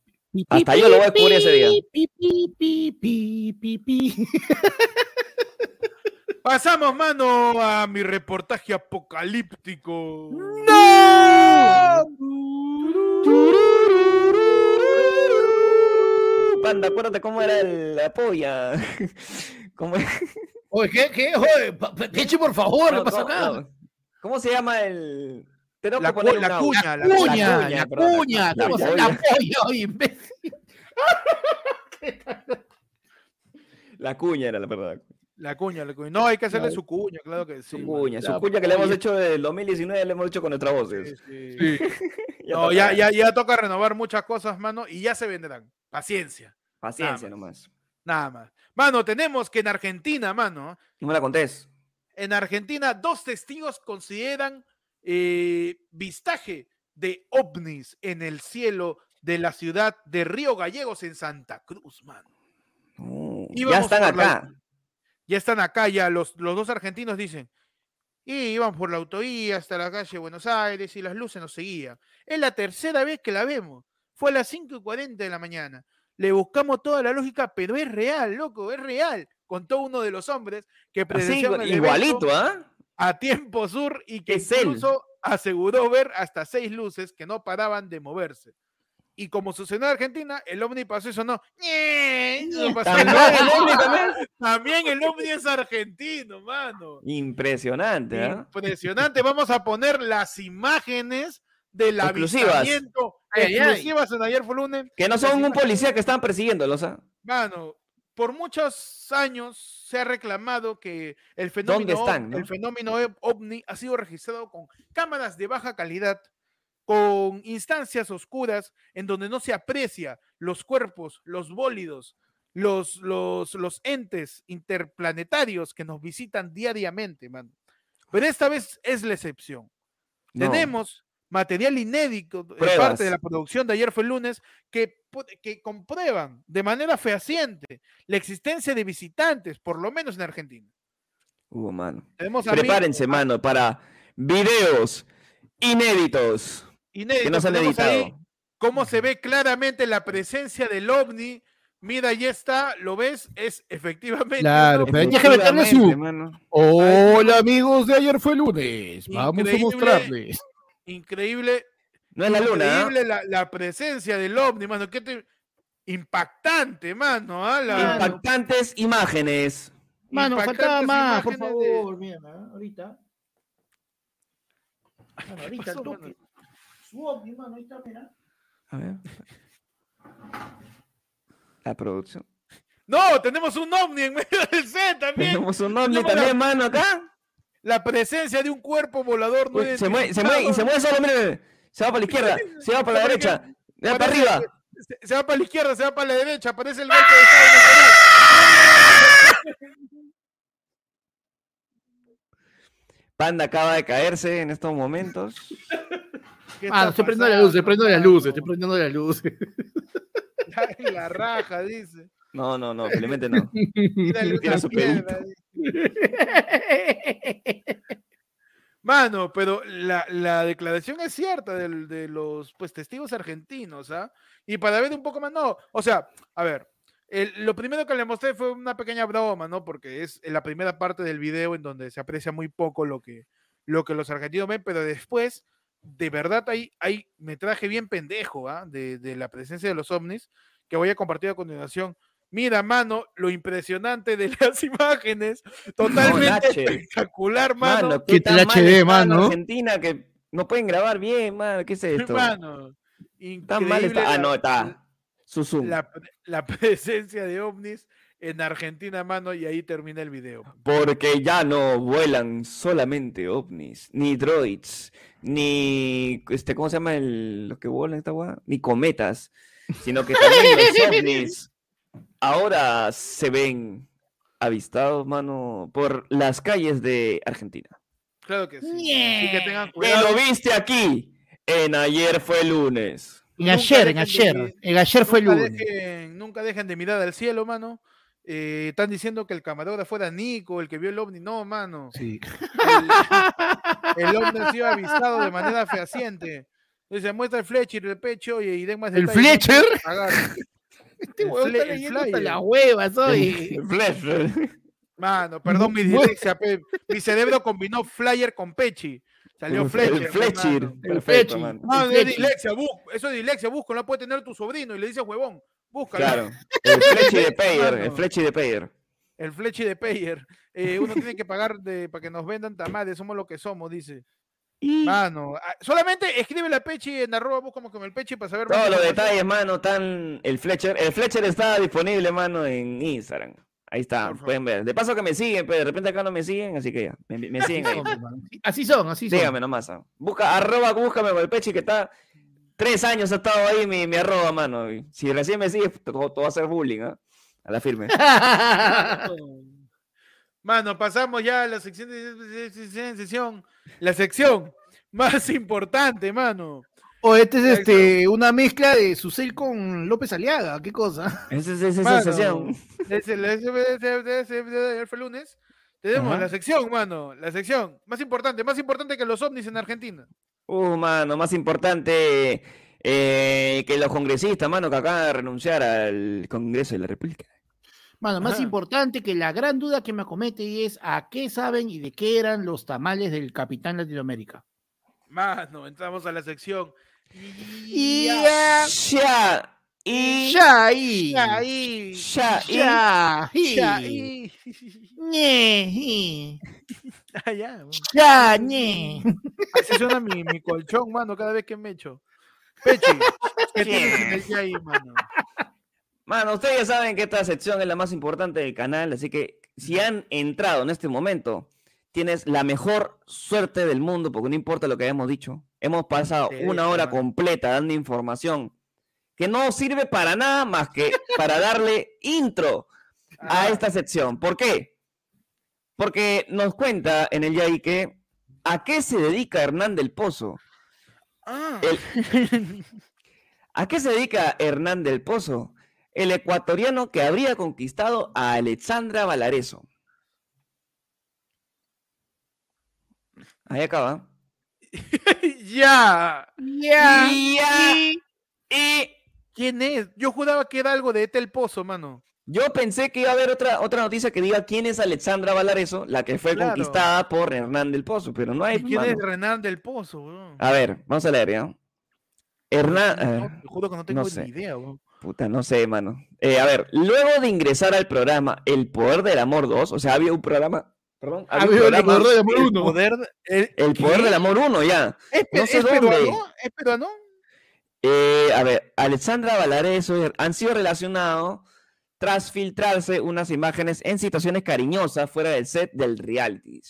Hasta yo lo voy a descubrir ese día. Pi, pi, pi, pi, pi, pi. <laughs> Pasamos, mano, a mi reportaje apocalíptico. Panda, acuérdate cómo era el- la polla. <laughs> ¿Cómo es? Oye, ¿qué? ¿Qué? Oye, pa- pa- Peche, por favor, ¿qué No, pasa no, no. ¿Cómo se llama el...? Tengo La que ponerle cu- la cuña, la Cuña, cuña, la cuña, la ¿cómo se- polla. la imbécil. <laughs> La cuña era la verdad. La cuña, la cuña. No, hay que hacerle La- su cuña, claro que sí. Su cuña, su La cuña que le hemos hecho del 2019, le hemos hecho con nuestras Sí, voces. sí. <laughs> No, toca. ya, ya, ya toca renovar muchas cosas, mano, y ya se venderán. Paciencia, Paciencia Nada nomás. nada más. Mano, tenemos que en Argentina, mano, No me la contés. en Argentina, dos testigos consideran eh, vistaje de ovnis en el cielo de la ciudad de Río Gallegos en Santa Cruz, mano. No, ya están la- acá. Ya están acá, ya los, los dos argentinos dicen. Y iban por la autovía hasta la calle Buenos Aires y las luces nos seguían. Es la tercera vez que la vemos. Fue a las 5 y 40 de la mañana. Le buscamos toda la lógica, pero es real, loco, es real. Contó uno de los hombres que Así, presenciaron el igualito, ¿ah? A tiempo sur y que Es él. incluso aseguró ver hasta seis luces que no paraban de moverse. Y como sucedió en Argentina, el ovni pasó y sonó. <laughs> El También el ovni. ovni también. También el ovni es argentino, mano. Impresionante, ¿ah? Impresionante. Vamos a poner las imágenes del Exclusivas. avistamiento Ay, ay, ay. exclusivas en ayer fue lunes. Que no son un policía que están persiguiéndolos, ¿ah? Mano, por muchos años se ha reclamado que el fenómeno, están, no? el fenómeno ov- ovni ha sido registrado con cámaras de baja calidad, con instancias oscuras en donde no se aprecia los cuerpos, los bólidos, los, los, los entes interplanetarios que nos visitan diariamente, mano. Pero esta vez es la excepción. No. Tenemos material inédito de Pruebas. parte de la producción de ayer fue el lunes que, que comprueban de manera fehaciente la existencia de visitantes, por lo menos en Argentina. Uh, mano. Mí- Prepárense, mano, para videos inéditos inédito, que no se han ahí editado. cómo se ve claramente la presencia del ovni. Mira, ahí está, ¿lo ves? Es efectivamente. Claro, pero hay que meterle su- mano. Hola amigos de ayer fue lunes. Vamos a mostrarles. Increíble, No es la luna, increíble la, la presencia del ovni, mano. ¿Qué te... Impactante, mano. ¿ah? La- Impactantes imágenes. Mano, faltaba impactantes más, por imágenes de- favor. Mira, ¿ah? ahorita. Mano, ahorita pasó, el toque. mano? Su ovni, mano, ahí está, mira. A ver. La producción. No, tenemos un ovni en medio del set también. Tenemos un ovni Tenemos la- también, mano, acá. La presencia de un cuerpo volador no Uy, se, mueve, se mueve y se mueve solo, mire. Se va para la izquierda, se va para la derecha, mira para parece- arriba. Se, se va para la izquierda, se va para la derecha, aparece el golpe de estado. <laughs> Panda acaba de caerse en estos momentos. ¿Qué Ah, estoy prendiendo las luces, estoy prendiendo las luces, estoy prendiendo las luces. La raja, dice. No, no, no, felizmente no. <laughs> Una su. <laughs> Mano, pero la, la declaración es cierta del- de los pues, testigos argentinos, ¿ah? Y para ver un poco más, no, o sea, a ver, el- lo primero que le mostré fue una pequeña broma, ¿no? Porque es la primera parte del video en donde se aprecia muy poco lo que, lo que los argentinos ven, pero después, de verdad, hay, hay metraje bien pendejo, ¿ah? De, de la presencia de los ovnis, que voy a compartir a continuación. Mira, mano, lo impresionante de <laughs> las imágenes, totalmente espectacular, mano. Mano, ¿Qué tal HD, mano? Argentina que no pueden grabar bien, mano. ¿Qué es <laughs> esto? Mano, Tan mal está. Ah, no, está. Su zoom. La, la <laughs> presencia de ovnis en Argentina, mano, y ahí termina el video. Porque ya no vuelan solamente ovnis, ni droids, ni este, ¿cómo se llama el los que vuelan esta weá? Ni cometas, sino que también los ovnis ahora se ven avistados, mano, por las calles de Argentina. Claro que sí. Así que tengan Que cuidado. lo viste aquí en ayer fue lunes. En ayer, en de ayer. En ayer fue nunca, lunes. dejen, nunca dejen de mirar al cielo, mano. Eh, están diciendo que el camarógrafo era Nico, el que vio el ovni. No, mano. Sí. El, el ovni ha sido avistado de manera fehaciente. Dice, muestra el Fletcher, el pecho y, y den más ¿El Fletcher? Este huevón está leyendo hasta las huevas hoy. <laughs> Flash. Mano, perdón mi dislexia, mi cerebro combinó flyer con Pechi. Salió Fletcher. El pe, Fletcher. mano. El Perfecto, Fletcher. mano. No, El es Fletcher. dislexia, bus- eso es dislexia, busco, no puede tener tu sobrino y le dices huevón, búscalo. Claro. El Fletcher de <laughs> Payer. Mano. El Fletcher de Payer. El flechi de Payer. Eh, uno tiene que pagar de, para que nos vendan tamales, somos lo que somos, dice. Mano, ah, solamente escríbele a Pechi en arroba busca como el Pechi para saber más Todos los detalles, mano, tan el Fletcher. El Fletcher está disponible, mano, en Instagram. Ahí está, pueden ver. De paso que me siguen, pero de repente acá no me siguen, así que ya. Me, me siguen ahí. Así son, así son. Dígame nomás. ah. Busca, arroba, búscame con el Pechi que está. Tres años ha estado ahí mi, mi arroba, mano. Si recién me sigues, todo, todo va a ser bullying, ¿ah? A la firme. <laughs> <laughs> Mano, pasamos ya a la sección de sección. La sección más importante, mano. O este es este, una mezcla de Susel con López Aliaga, qué cosa. Esa es esa ayer fue lunes. Tenemos Ajá. la sección, mano. La sección más importante, más importante que los ovnis en Argentina. Uh, mano, más importante eh, que los congresistas, mano, que acaban de renunciar al Congreso de la República. Mano, más Ajá. importante que la gran duda que me acomete y es a qué saben y de qué eran los tamales del Capitán Latinoamérica. Mano, entramos a la sección. Y ya, Ya, y ya ahí. ya, ahí, ya, y Ya, ya, ahí. ahí. Ah, ya, bueno. Ya, ñe. Así suena mi, mi colchón, mano, cada vez que me echo. Pechi, <laughs> ¿qué tienes en el ahí, mano? Mano, ustedes ya saben que esta sección es la más importante del canal, así que si han entrado en este momento, tienes la mejor suerte del mundo, porque no importa lo que hayamos dicho. Hemos pasado Sí, una hora completa dando información que no sirve para nada más que para darle intro a Ah, esta sección. ¿Por qué? Porque nos cuenta en el YAI que a qué se dedica Hernán del Pozo. ah, El- ¿A qué se dedica Hernán del Pozo? El ecuatoriano que habría conquistado a Alexandra Valareso. Ahí acaba. <laughs> ya. Ya. Y ya- ¿Quién es? Yo juraba que era algo de Etel Pozo, mano. yo pensé que iba a haber otra, otra noticia que diga quién es Alexandra Valareso, la que fue Claro. conquistada por Hernán del Pozo, pero no hay. ¿Y quién mano. es Renan del Pozo, weón? A ver, vamos a leer, ¿ya? Hernán. No, te juro que no tengo sé. ni idea, weón. Puta, no sé, mano. Eh, a ver, luego de ingresar al programa El Poder del Amor 2, o sea, había un programa. Perdón, había un Había el programa, Poder del Amor El uno. poder de- el- El del Amor 1, ya. ¿Es, pe- no sé es dónde. peruano? ¿Es peruano? Eh, a ver, Alexandra Valareso han sido relacionados tras filtrarse unas imágenes en situaciones cariñosas fuera del set del reality.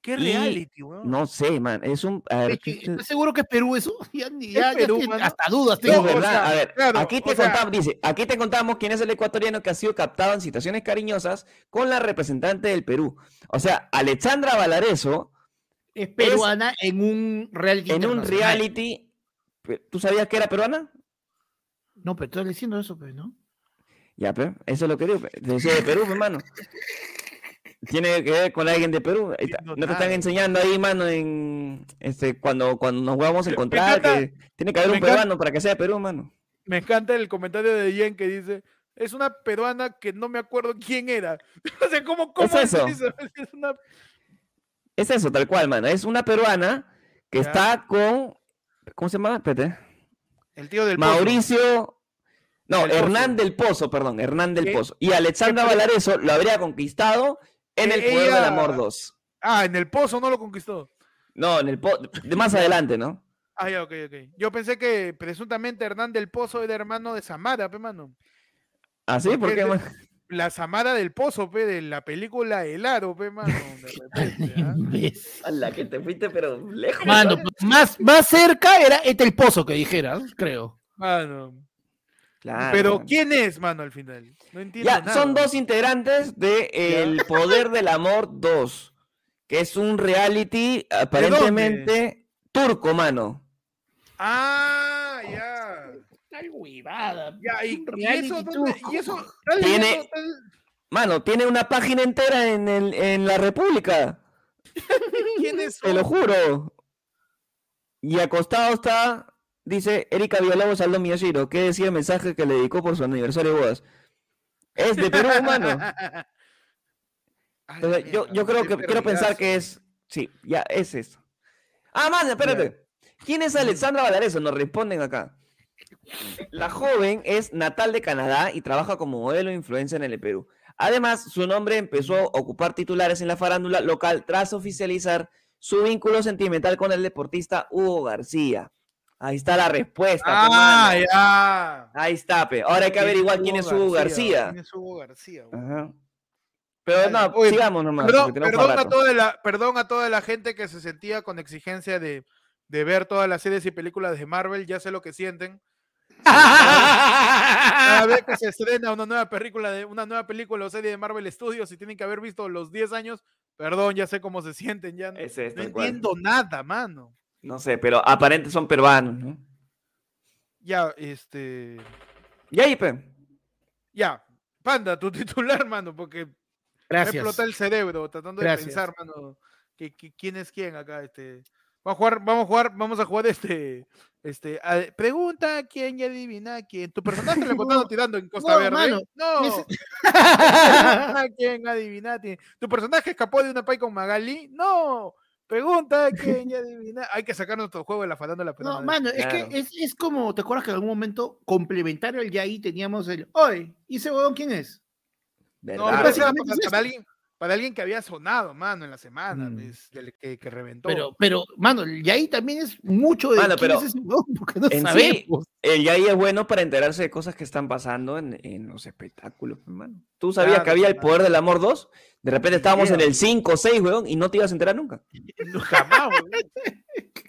¿Qué reality, weón? No sé, man, es un... a ver, Pechi, ¿qué- ¿Estás seguro que es Perú eso? <laughs> Ya, ni- ya, Perú, hasta dudas Es tengo. o verdad, sea, a ver, claro, aquí te sea- contamos, dice, aquí te contamos quién es el ecuatoriano que ha sido captado en situaciones cariñosas con la representante del Perú. O sea, Alexandra Valareso Es peruana en un reality. en un reality. ¿Tú sabías que era peruana? No, pero estás diciendo eso, pues, ¿no? Ya, pero eso es lo que digo. decía de Perú, pe, mano. <laughs> Tiene que ver con alguien de Perú. Ahí está. Entiendo No te están enseñando ahí, mano, en este cuando, cuando nos vamos a encontrar. encanta- que tiene que haber un encanta- peruano para que sea de Perú, mano. Me encanta el comentario de Jen que dice, es una peruana que no me acuerdo quién era. <laughs> o sea, ¿cómo, cómo Es eso. <laughs> Es una... Es eso, tal cual, mano. Es una peruana que Ya. está con. ¿Cómo se llama? Espérate. El tío del. Mauricio. No, Del Pozo. Hernán del Pozo, perdón, Hernán del ¿Qué? Pozo. Y Alexandra Valareso lo habría conquistado en el Poder del ella- Amor 2. Ah, en el Pozo no lo conquistó. No, en el po- de más adelante, ¿no? Ah, ya, ok, ok. Yo pensé que presuntamente Hernán del Pozo era hermano de Samara, pe, mano. ¿Ah, sí? ¿Por ¿Por qué de-? La Samara del Pozo, pe, de la película El Aro, pe, mano. de <laughs> repente, ¿ah? A la que te fuiste, pero lejos. Mano, ¿no? pues, más, más cerca era este el pozo que dijeras, creo. Mano. Claro, Pero, mano. ¿quién es, mano, al final? No entiendo Ya, nada. son dos integrantes de El Poder del Amor 2, que es un reality aparentemente turco, mano. Ah, ya. Tal huevada. Ya, y, eso, ¿dónde- y eso, dale, Tiene- eso, tal- Mano, tiene una página entera en, el, en la República, <laughs> ¿quién es? te lo juro. Y acostado está, dice Erika Villalobos Aldo Miyashiro, que decía el mensaje que le dedicó por su aniversario de bodas. Es de Perú, mano. Ah, <laughs> Entonces, yo, yo creo qué que quiero pensar que es. Sí, ya, es eso. Ah, más, espérate. ¿Quién es Alexandra Valareso? Nos responden acá. La joven es natal de Canadá y trabaja como modelo e influencer en el Perú. Además, su nombre empezó a ocupar titulares en la farándula local tras oficializar su vínculo sentimental con el deportista Hugo García. Ahí está la respuesta. Ah, ya. Ahí está, pe. Ahora hay que averiguar quién es Hugo García. ¿Quién es Hugo García? Ajá. Pero no, Oye, sigamos nomás. Perdón, a toda la, perdón a toda la gente que se sentía con exigencia de, de ver todas las series y películas de Marvel, ya sé lo que sienten. <laughs> Cada vez que se estrena una nueva película de una nueva película o serie de Marvel Studios y tienen que haber visto los 10 años, perdón, ya sé cómo se sienten, ya no, Ese es no tal cual. entiendo nada, mano. No sé, pero aparentes son peruanos, ¿no? Ya, este, Y ahí, pe. ya, Panda, tu <laughs> titular, mano, porque me Gracias. explota el cerebro tratando Gracias. de pensar, mano, que, que- quién es quién acá, este. Vamos a jugar, vamos a jugar, vamos a jugar este, este, a- pregunta quién y adivina quién. Tu personaje lo <laughs> encontraron tirando en Costa No, Verde. mano, no. <laughs> Quién adivina quién. Tu personaje escapó de una pay con Magali. No. Pregunta quién y adivina. Hay que sacar nuestro juego de la farándula. pero No, no, mano, es Claro. que es, es como, ¿te acuerdas que en algún momento complementario al Yaí teníamos el, oye, ¿y ese huevón quién es? No, ¿Verdad? pero para, para eso. alguien, para alguien que había sonado, mano, en la semana, Mm. del que, que reventó. Pero, pero, mano, el Yaí también es mucho de Mano, quién pero es ese huevón, <laughs> porque no en sí, sabemos. El Yai es bueno para enterarse de cosas que están pasando en, en los espectáculos, hermano. ¿Tú sabías Claro, que había el poder del amor 2? De repente estábamos en el 5 o 6, weón, y no te ibas a enterar nunca. Jamás, weón. <laughs>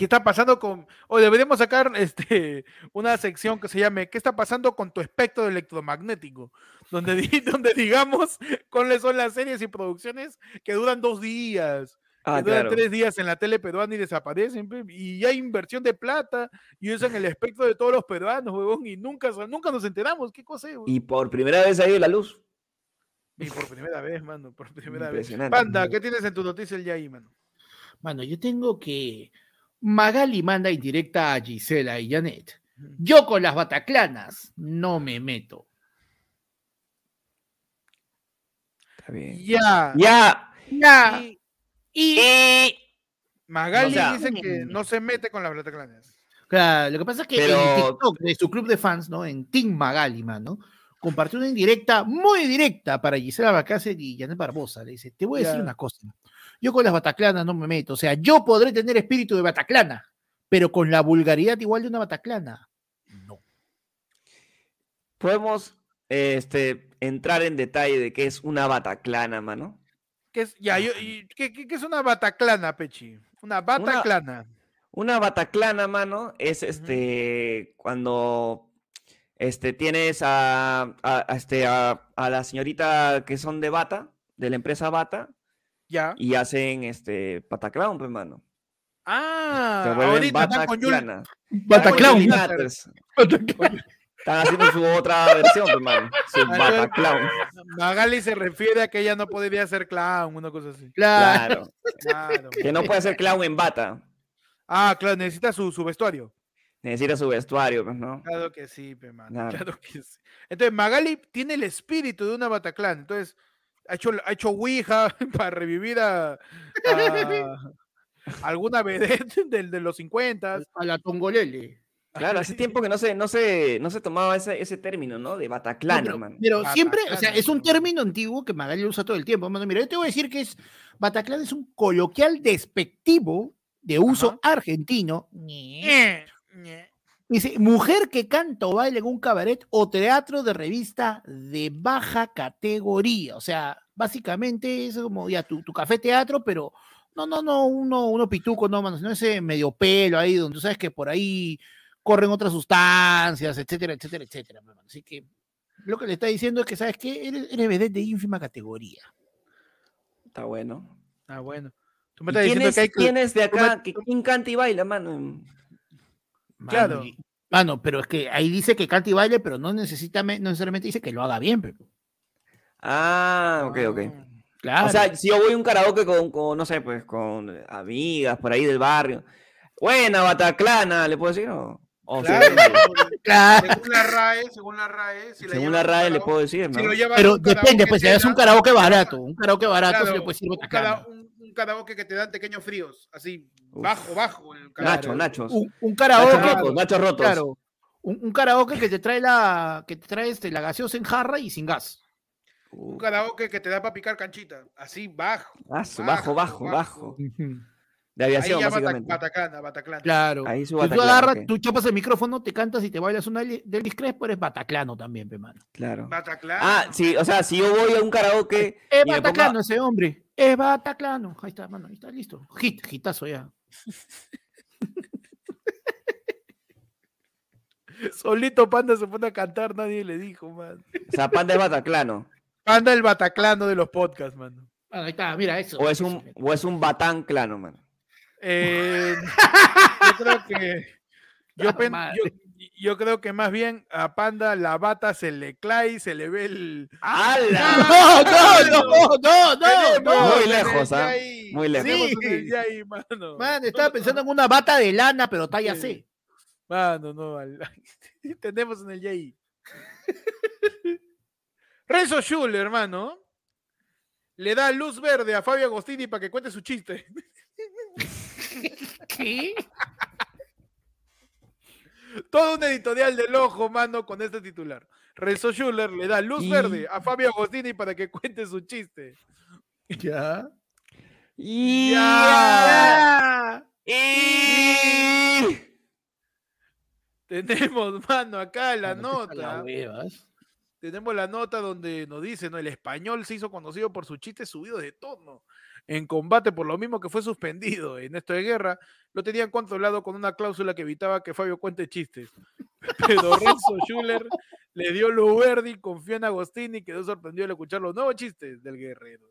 ¿Qué está pasando con.? O deberíamos sacar <laughs> este, una sección que se llame ¿Qué está pasando con tu espectro electromagnético? Donde, di- <laughs> donde digamos cuáles son las series y producciones que duran dos días, Ah, que duran claro. tres días en la tele peruana y desaparecen. Y hay inversión de plata y usan el espectro de todos los peruanos, huevón, y nunca, nunca nos enteramos. ¿Qué cosa es? huevón? Y por primera vez ha ido la luz. Y por primera vez, mano, por primera vez. Impresionante. Panda, ¿qué tienes en tu noticia el día ahí, mano? Mano, yo tengo que. Magali manda indirecta a Gisela y Janet. Yo con las bataclanas no me meto. Está bien. Ya. Ya. Ya. Y Y. Y... Magali O sea- dice que no se mete con las Bataclanas. Claro, lo que pasa es que en Pero- el TikTok de su club de fans, ¿no? En Team Magali, mano, compartió una indirecta muy directa para Gisela Bacácer y Janet Barbosa. Le dice, te voy a decir una cosa. Yo con las bataclanas no me meto. O sea, yo podré tener espíritu de bataclana, pero con la vulgaridad igual de una bataclana. No. Podemos este, entrar en detalle de qué es una bataclana, mano. ¿Qué es, ya, yo- y- ¿qué, qué- qué es una Bataclana, Pechi? Una Bataclana. Una bataclana, mano, es este cuando este tienes a, a- a, este a, a la señorita que son de Bata, de la empresa Bata, Ya. y hacen este pataclown, pues, mano. Ah, ahorita están con. Bataclown. Están haciendo su otra versión, pues, mano. Su bataclown. Magali se refiere a que ella no podría ser clown, una cosa así. Claro. Claro. Que no puede ser clown en bata. Ah, claro, necesita su, su vestuario. Necesita su vestuario, pues, ¿no? Claro que sí, pe, mano, Claro. Claro que sí. Entonces, Magali tiene el espíritu de una Bataclan. Entonces, ha hecho, ha hecho Ouija <laughs> para revivir a, a <laughs> alguna vedette del de los 50. A la tongolele. Claro, hace tiempo que no se, no se, no se tomaba ese, ese término, ¿no? De No, bataclana, pero, pero siempre, o sea, es un término antiguo que Magali usa todo el tiempo. Mano, mira, yo te voy a decir que es Bataclan es un coloquial despectivo de uso argentino. Dice, mujer que canta o baila en un cabaret o teatro de revista de baja categoría. O sea, básicamente es como ya tu, tu café teatro, pero no, no, no, uno, uno pituco, no, mano, sino ese medio pelo ahí, donde tú sabes que por ahí corren otras sustancias, etcétera, etcétera, etcétera. Así que lo que le está diciendo es que, ¿sabes qué? Eres, eres vedette de ínfima categoría. Está bueno. Ah, bueno. Tú me ¿Y estás ¿Quién diciendo es, que hay que. quién es de me- acá? que- ¿Quién canta y baila, mano? Mano, Claro. y- Mano, pero es que ahí dice que canta y baile, pero no, necesita, no necesariamente dice que lo haga bien. Pero, Ah, ok, ok. claro. O sea, si yo voy a un karaoke con, con, no sé, pues, con amigas por ahí del barrio. Buena, Bataclana, ¿le puedo decir? O, o Claro, según, la- <laughs> claro. según la RAE, según la RAE, si según la RAE le puedo decir, ¿no? si Pero depende, pues si es un karaoke barato, un karaoke barato, claro, si le puedes decir Bataclana. un- un karaoke que te dan pequeños fríos, así, Uf. bajo, bajo. El Nacho, nachos. Un, un Nachos karaoke. rotos, nachos rotos. Claro. Un, un karaoke que te trae la, que te trae este, la gaseosa en jarra y sin gas. Un karaoke que te da para picar canchita, así, bajo. Bajo, bajo, bajo. De Ahí aviación, ya bata- básicamente. Bataclana, Bataclana. Claro. Ahí su Si tú agarras, ok. tú chapas el micrófono, te cantas y te bailas una del Crespo, eres bataclano también, pe mano. Claro. Bataclana. Ah, sí, o sea, si yo voy a un karaoke Es bataclano pongo- ese hombre. Es bataclano. Ahí está, mano. Ahí está listo. Hit, hitazo ya. <laughs> Solito Panda se pone a cantar, nadie le dijo, man. O sea, Panda es bataclano. Panda el Bataclano de los podcasts, mano. Ah, ahí está, mira eso. O es eso, un, o es un batán clano, man. Eh, <laughs> yo creo que. Yo, pen- madre. yo- yo creo que más bien a Panda la bata se le clay, se le ve el. No, no, no, no, no. Muy lejos, ¿ah? Muy lejos. Sí. mano. Man, estaba pensando en una bata de lana, pero talla Sí. C. Mano, no. al- <laughs> Tenemos en el Yai. Renzo Schuller, hermano. Le da luz verde a Fabio Agostini para que cuente su chiste. Todo un editorial del ojo, mano, con este titular. Renzo Schuller le da luz Y- verde a Fabio Agostini para que cuente su chiste. Ya. Y... Ya. Y... Tenemos, mano, acá la nota. Tenemos la nota donde nos dice, ¿no? El español se hizo conocido por su chiste subido de tono en combate por lo mismo que fue suspendido en esto de guerra. Lo tenían controlado con una cláusula que evitaba que Fabio cuente chistes. <laughs> Pero Renzo Schuller le dio luz verde y confió en Agostini y quedó sorprendido al escuchar los nuevos chistes del guerrero.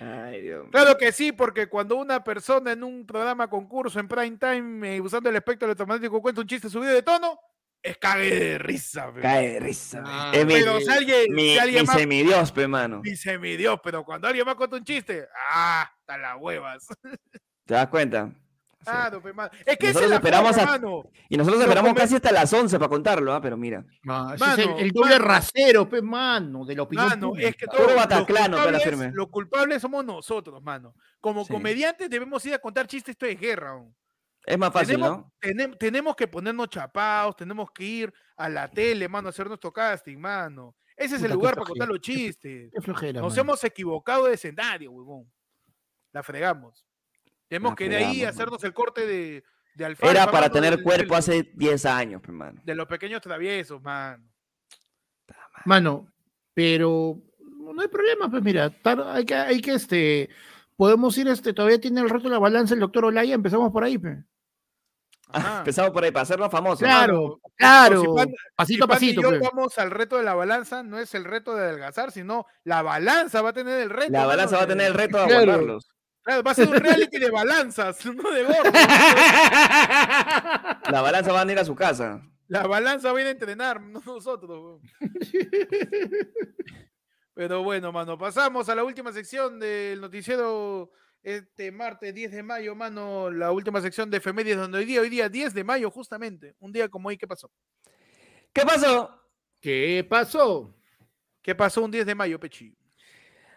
Ay, Dios. Claro que sí, porque cuando una persona en un programa concurso en prime time, eh, usando el espectro electromagnético, cuenta un chiste subido de tono, es cague de risa. pe. Cae de risa. Ah, es mi, Pero si alguien, mi, si alguien mi más semidios, pe, mano. dice mi Dios, pero cuando alguien más cuenta un chiste, ah, está las huevas. ¿Te das cuenta? Sí. Ah, no, pe, mano. Es que Nosotros esperamos forma, a- mano. Y nosotros esperamos casi hasta las 11 para contarlo, ¿ah? Pero mira. Es el, doble mano. rasero, pe, mano, de la opinión Mano, es que los Bataclano, firme. Los culpables somos nosotros, mano. Como Sí. comediantes debemos ir a contar chistes, esto es guerra. aún. Es más fácil, tenemos, ¿no? tenem- tenemos que ponernos chapados, tenemos que ir a la tele, mano, a hacer nuestro casting, mano. Ese es Puta, el lugar para contar los chistes. Qué flojera, Nos hemos equivocado de escenario, huevón. La fregamos. Tenemos La que de ahí fregamos, hacernos el corte de, de alfalfa. Era para mano, tener del- cuerpo del- hace 10 años, pe, mano. De los pequeños traviesos, mano. Mano, pero no hay problema, pues mira, tar- hay que, hay que este, podemos ir, este, todavía tiene el reto de la balanza el doctor Olaya, empezamos por ahí, pe. <laughs> Empezamos por ahí, para hacernos famosos. Claro, mano. claro, si Pan- pasito a Si Pan y pasito, yo pe. vamos al reto de la balanza, no es el reto de adelgazar, sino la balanza va a tener el reto. La mano, balanza va a tener el reto de Claro. aguantarlos. Claro, va a ser un reality de balanzas, no de gordos. <laughs> La balanza va a ir a su casa. La balanza viene a entrenar, no nosotros. weón. <laughs> Pero bueno, mano, pasamos a la última sección del noticiero este martes 10 de mayo, mano, la última sección de efemérides donde hoy día, hoy día 10 de mayo justamente, un día como hoy, ¿qué pasó? ¿Qué pasó? ¿Qué pasó? ¿Qué pasó un 10 de mayo, Pechi?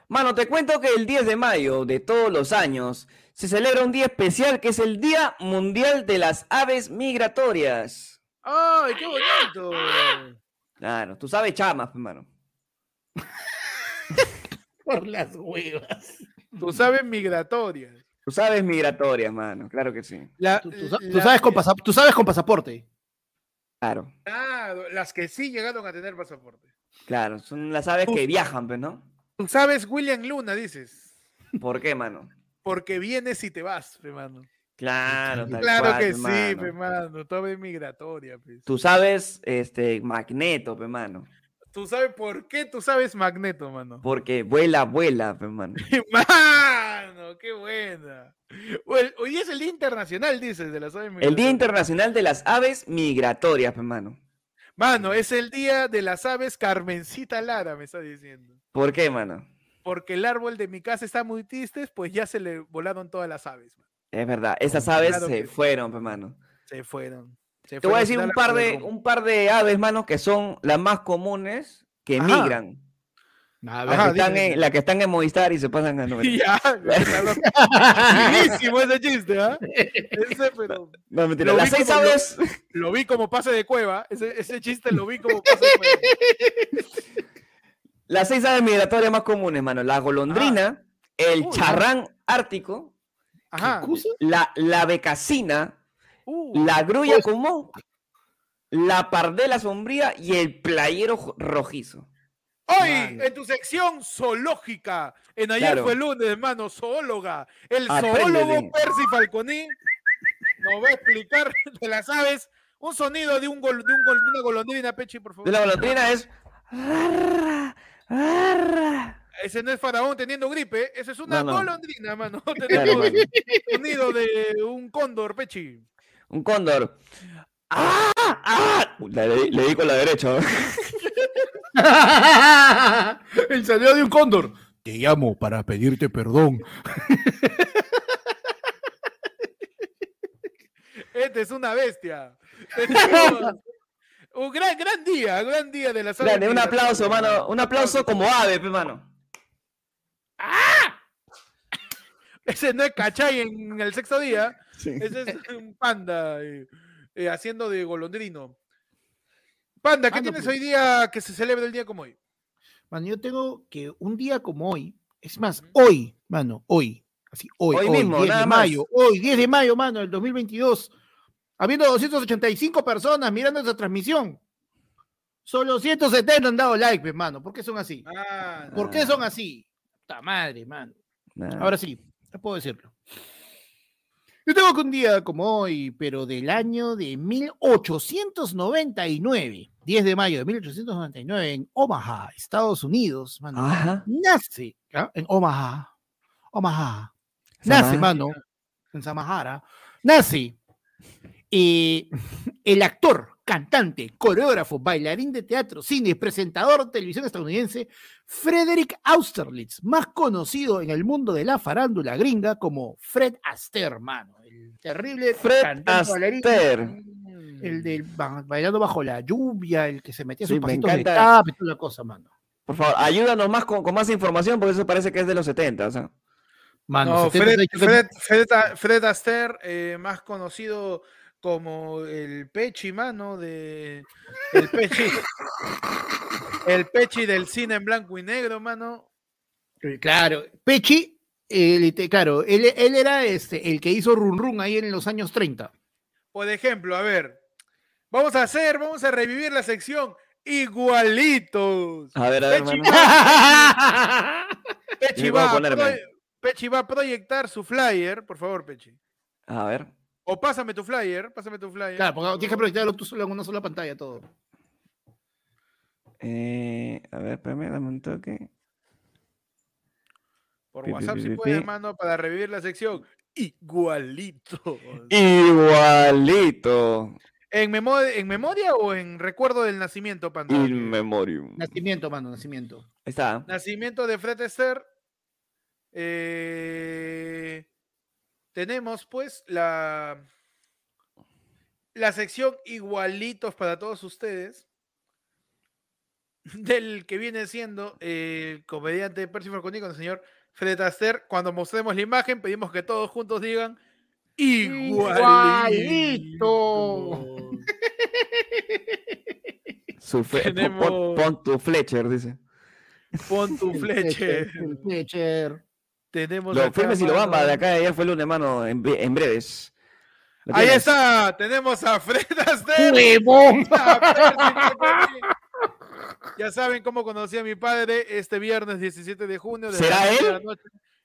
Mano, te cuento que el 10 de mayo de todos los años se celebra un día especial que es el Día Mundial de las Aves Migratorias. ¡Ay, qué bonito! Claro, tú sabes chamas, pe, mano. <laughs> Por las huevas. Tú sabes migratorias. Tú sabes migratorias, mano. Claro que sí. La- Tú, tú sa- tú la- sabes con pasa- tú sabes con pasaporte. Claro, Claro, las que sí llegaron a tener pasaporte. claro. Son las aves que viajan, pues, ¿no? Tú sabes William Luna, dices. ¿Por qué, mano? Porque vienes y te vas, pe, mano. Claro, tal Claro cual, que pe, sí, mano. pe, mano. Todo es migratoria, pues. Tú sabes, este, Magneto, pe, mano. Tú sabes por qué tú sabes Magneto, mano. Porque vuela, vuela, pe, mano. <laughs> Mano, qué buena. Hoy, es el Día Internacional, dices, de las aves El Día migratorias. Internacional de las Aves Migratorias, pe, mano. Mano, es el Día de las aves Carmencita Lara, me está diciendo. ¿Por qué, mano? Porque el árbol de mi casa está muy triste, pues ya se le volaron todas las aves. man. Es verdad, esas aves Claro se fueron, pe, mano. Se fueron. Se Te voy a decir un par de, un par de aves, mano, que son las más comunes que Ajá. migran. A La, Ajá, que están en, la que están en Movistar y se pasan a novela. <laughs> Ya. Buenísimo ese chiste, ¿ah? Ese, pero No, mentira. Lo Las vi seis como lo- vi como pase de cueva. Ese, ese chiste lo vi como pase de cueva. Las seis aves migratorias más comunes, mano. La golondrina, el Uy, charrán ártico, la, la becasina, Uh, la grulla común, la pardela sombría y el playero rojizo. Hoy, en tu sección zoológica, en ayer Claro. fue lunes, hermano, zoóloga, el zoólogo Percy Falconi nos va a explicar <laughs> de las aves un sonido de, un gol, de, un gol- de una golondrina, Pechi, por favor. De la golondrina es. "Arra, arra". Ese no es faraón teniendo gripe, esa es una No, no. golondrina, mano. <laughs> Claro, Tenemos mano. sonido de un cóndor, Pechi. Un cóndor. ¡Ah! ¡Ah! Le, le- le di con la derecha. <laughs> El sonido de un cóndor. Te llamo para pedirte perdón. Este es una bestia. <laughs> Un gran, gran día, gran día de las aves Grande, un aplauso, mano. Un aplauso como ave, pe, mano. Ese no es cachay en el sexto día. Sí. Ese es un panda eh, eh, haciendo de golondrino. Panda, ¿qué Panda, tienes pues. hoy día que se celebra el día como hoy? Mano, yo tengo que un día como hoy, es más, hoy, mano, hoy, así, hoy, Hoy hoy, mismo, 10 nada de más. mayo, hoy, 10 de mayo, mano, del 2022, habiendo 285 personas mirando esta transmisión, solo 170 han dado like, pues, mano, ¿por qué son así? Ah, ¿Por qué son así? Puta madre, mano. Nah. Ahora sí, ya puedo decirlo. Yo tengo que un día como hoy, pero del año de 1899, 10 de mayo de 1899, en Omaha, Estados Unidos, mano, Ajá. nace, ¿ah? en Omaha, Omaha, nace, mano, en Samahara, nace eh, el actor, cantante, coreógrafo, bailarín de teatro, cine, presentador de televisión estadounidense, Frederick Austerlitz, más conocido en el mundo de la farándula gringa como Fred Astaire, mano, el terrible Fred cantante bailarín, el del ba- bailando bajo la lluvia, el que se metía Sí, sus me pasitos de encanta. tap y toda la cosa, mano. Por favor, ayúdanos más con, con más información porque eso parece que es de los 70. O sea. Mano, No, 70 Fred, Fred Astaire, eh, más conocido como el Pechi, mano, de el Pechi. el Pechi del cine en blanco y negro, mano. Eh, Claro, Pechi, él, te- claro, él, él era este, el que hizo Run Run ahí en los años 30. Por ejemplo, a ver, vamos a hacer, vamos a revivir la sección igualitos. A ver, a ver, Pechi mano. va, <laughs> Pechi a ponerme. proye- Pechi va a proyectar su flyer, por favor, Pechi. A ver. O pásame tu flyer, pásame tu flyer. claro, porque tienes que proyectarlo tú solo en una sola pantalla todo. Eh, a ver, espérame, dame un toque. Por Pi, WhatsApp pi, si pi, puedes, pi. mano, para revivir la sección. Igualito. Igualito. ¿En, memo- ¿En memoria o en recuerdo del nacimiento, Panda? In memoriam. Ahí Nacimiento, mano, nacimiento. está. Nacimiento de Fred Astaire. Eh, tenemos, pues, la, la sección igualitos para todos ustedes. Del que viene siendo el comediante Percy Falconi con el señor Fred Astaire. Cuando mostremos la imagen, pedimos que todos juntos digan igualito. Su pon- Tenemos- pon, pon tu Fletcher, dice. Pon tu <laughs> el Fletcher. Tenemos Lo acá, firmes y lo bamba de acá de ayer fue el lunes, mano, en, en breves. Ahí está, tenemos a Fred Astaire. Ya saben cómo conocí a mi padre este viernes 17 de junio. desde ¿Será de él? la noche.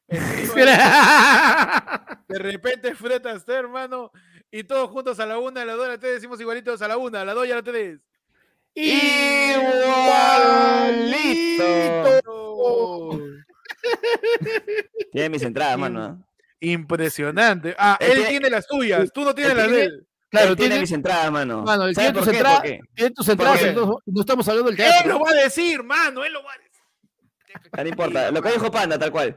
<laughs> De repente Fred Astaire, hermano, y todos juntos a la una, a la dos, a la tres, decimos igualitos a la una, a la dos y a la tres. Igualito. <laughs> Tiene mis entradas, mano. ¿ah? Impresionante. Ah, Él él tiene- tiene las tuyas, él- tú no tienes él las de él. Claro, Él tiene tiene, mis entradas, mano. Mano, él ¿Sabe tiene tus entradas- ¿Por qué? tiene tus entradas, qué? entonces no estamos hablando del Él teatro. lo va a decir, mano, él lo va a decir. No importa, lo que dijo Panda, tal cual.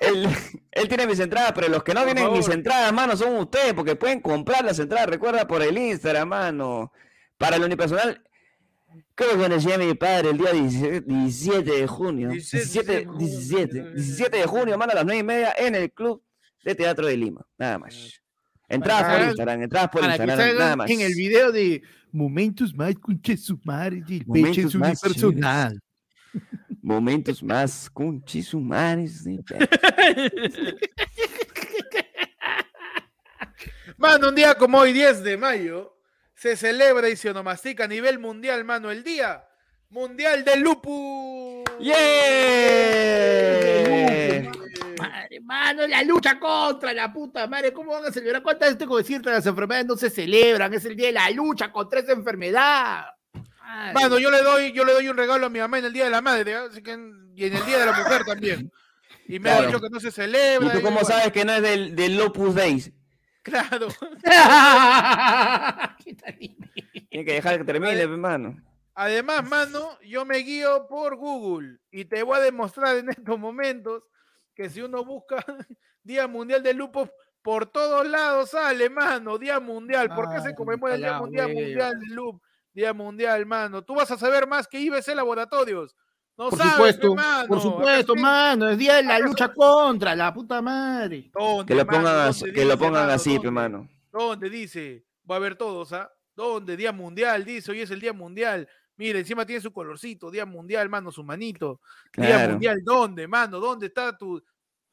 Él, <laughs> él tiene mis entradas, pero los que no tienen mis entradas, mano, son ustedes, porque pueden comprar las entradas, recuerda, por el Instagram, mano. Para el unipersonal, ¿Cómo conocí a mi padre el día 17 17 de junio? 17, 17, 17, 17 de junio, mano, a las 9 y media en el Club de Teatro de Lima. Nada más. Entradas por que Instagram, entradas por que Instagram, nada más. en el video de Momentos más conche su madre del Momentos peche más unipersonal. Momentos más conchisumares. de- <laughs> Mano, un día como hoy, 10 de mayo, se celebra y se onomastica a nivel mundial, mano, el Día Mundial del Lupus. ¡Yeah! Madre, mano, la lucha contra la puta madre. ¿Cómo van a celebrar? ¿Cuántas veces tengo que decirte? Las enfermedades no se celebran. Es el día de la lucha contra esa enfermedad. Madre. Mano, yo le doy, yo le doy un regalo a mi mamá en el Día de la Madre, así que en- y en el Día de la Mujer también. Y me ha dicho que no se celebra. ¿Y tú y cómo bueno, sabes que no es del, del Opus Days? Claro. <laughs> Tiene que dejar que termine, hermano. Además, mano, yo me guío por Google y te voy a demostrar en estos momentos que si uno busca <laughs> Día Mundial del Lupus, por todos lados sale, mano, Día Mundial. ¿Por qué se conmemora el Día Mundial, mundial del Lupus? Día Mundial, mano. Tú vas a saber más que IBC Laboratorios. No Por sabes, supuesto, mano. por supuesto, mano. Es día de la lucha <laughs> contra la puta madre. ¿Dónde, Que lo pongan, as- ¿Dónde que lo pongan mano? así, ¿Dónde? pe, mano. ¿Dónde dice? Va a haber todos, ¿ah? ¿Dónde? Día Mundial, dice, hoy es el Día Mundial. Mira, encima tiene su colorcito, Día Mundial, mano, su manito. Día Claro. Mundial, ¿dónde, mano? ¿Dónde está tu,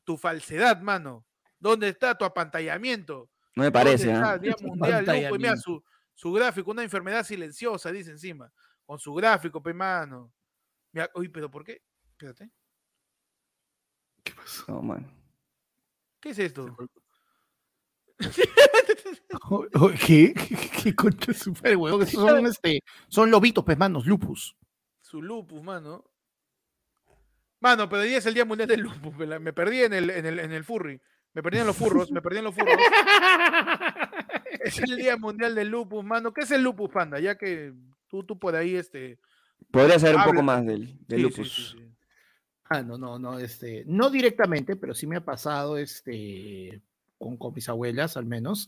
tu falsedad, mano? ¿Dónde está tu apantallamiento? No me ¿Dónde parece, ¿ah? Día <laughs> Mundial, loco? Y mira Apantallamiento. su, su gráfico, una enfermedad silenciosa, dice encima. Con su gráfico, pe, mano. Mira, uy, pero ¿por qué? Espérate. No, mano. ¿Qué es esto? O- <laughs> o- <laughs> ¿Qué? ¿Qué concha su madre, huevón? Esos son, <laughs> este, son lobitos, pues, manos, lupus. Su lupus, mano. Mano, pero hoy día es el Día Mundial del Lupus. Me, la- me perdí en el, en, el, en el furry. Me perdí en los furros, me perdí en los furros. Es el Día Mundial del Lupus, mano. ¿Qué es el lupus, panda? Ya que tú, tú por ahí, este... Podría saber un poco Habla. más del, del sí, sí, lupus. sí, sí. Ah, no, no, no, este, no directamente, pero sí me ha pasado, este, con, con mis abuelas al menos.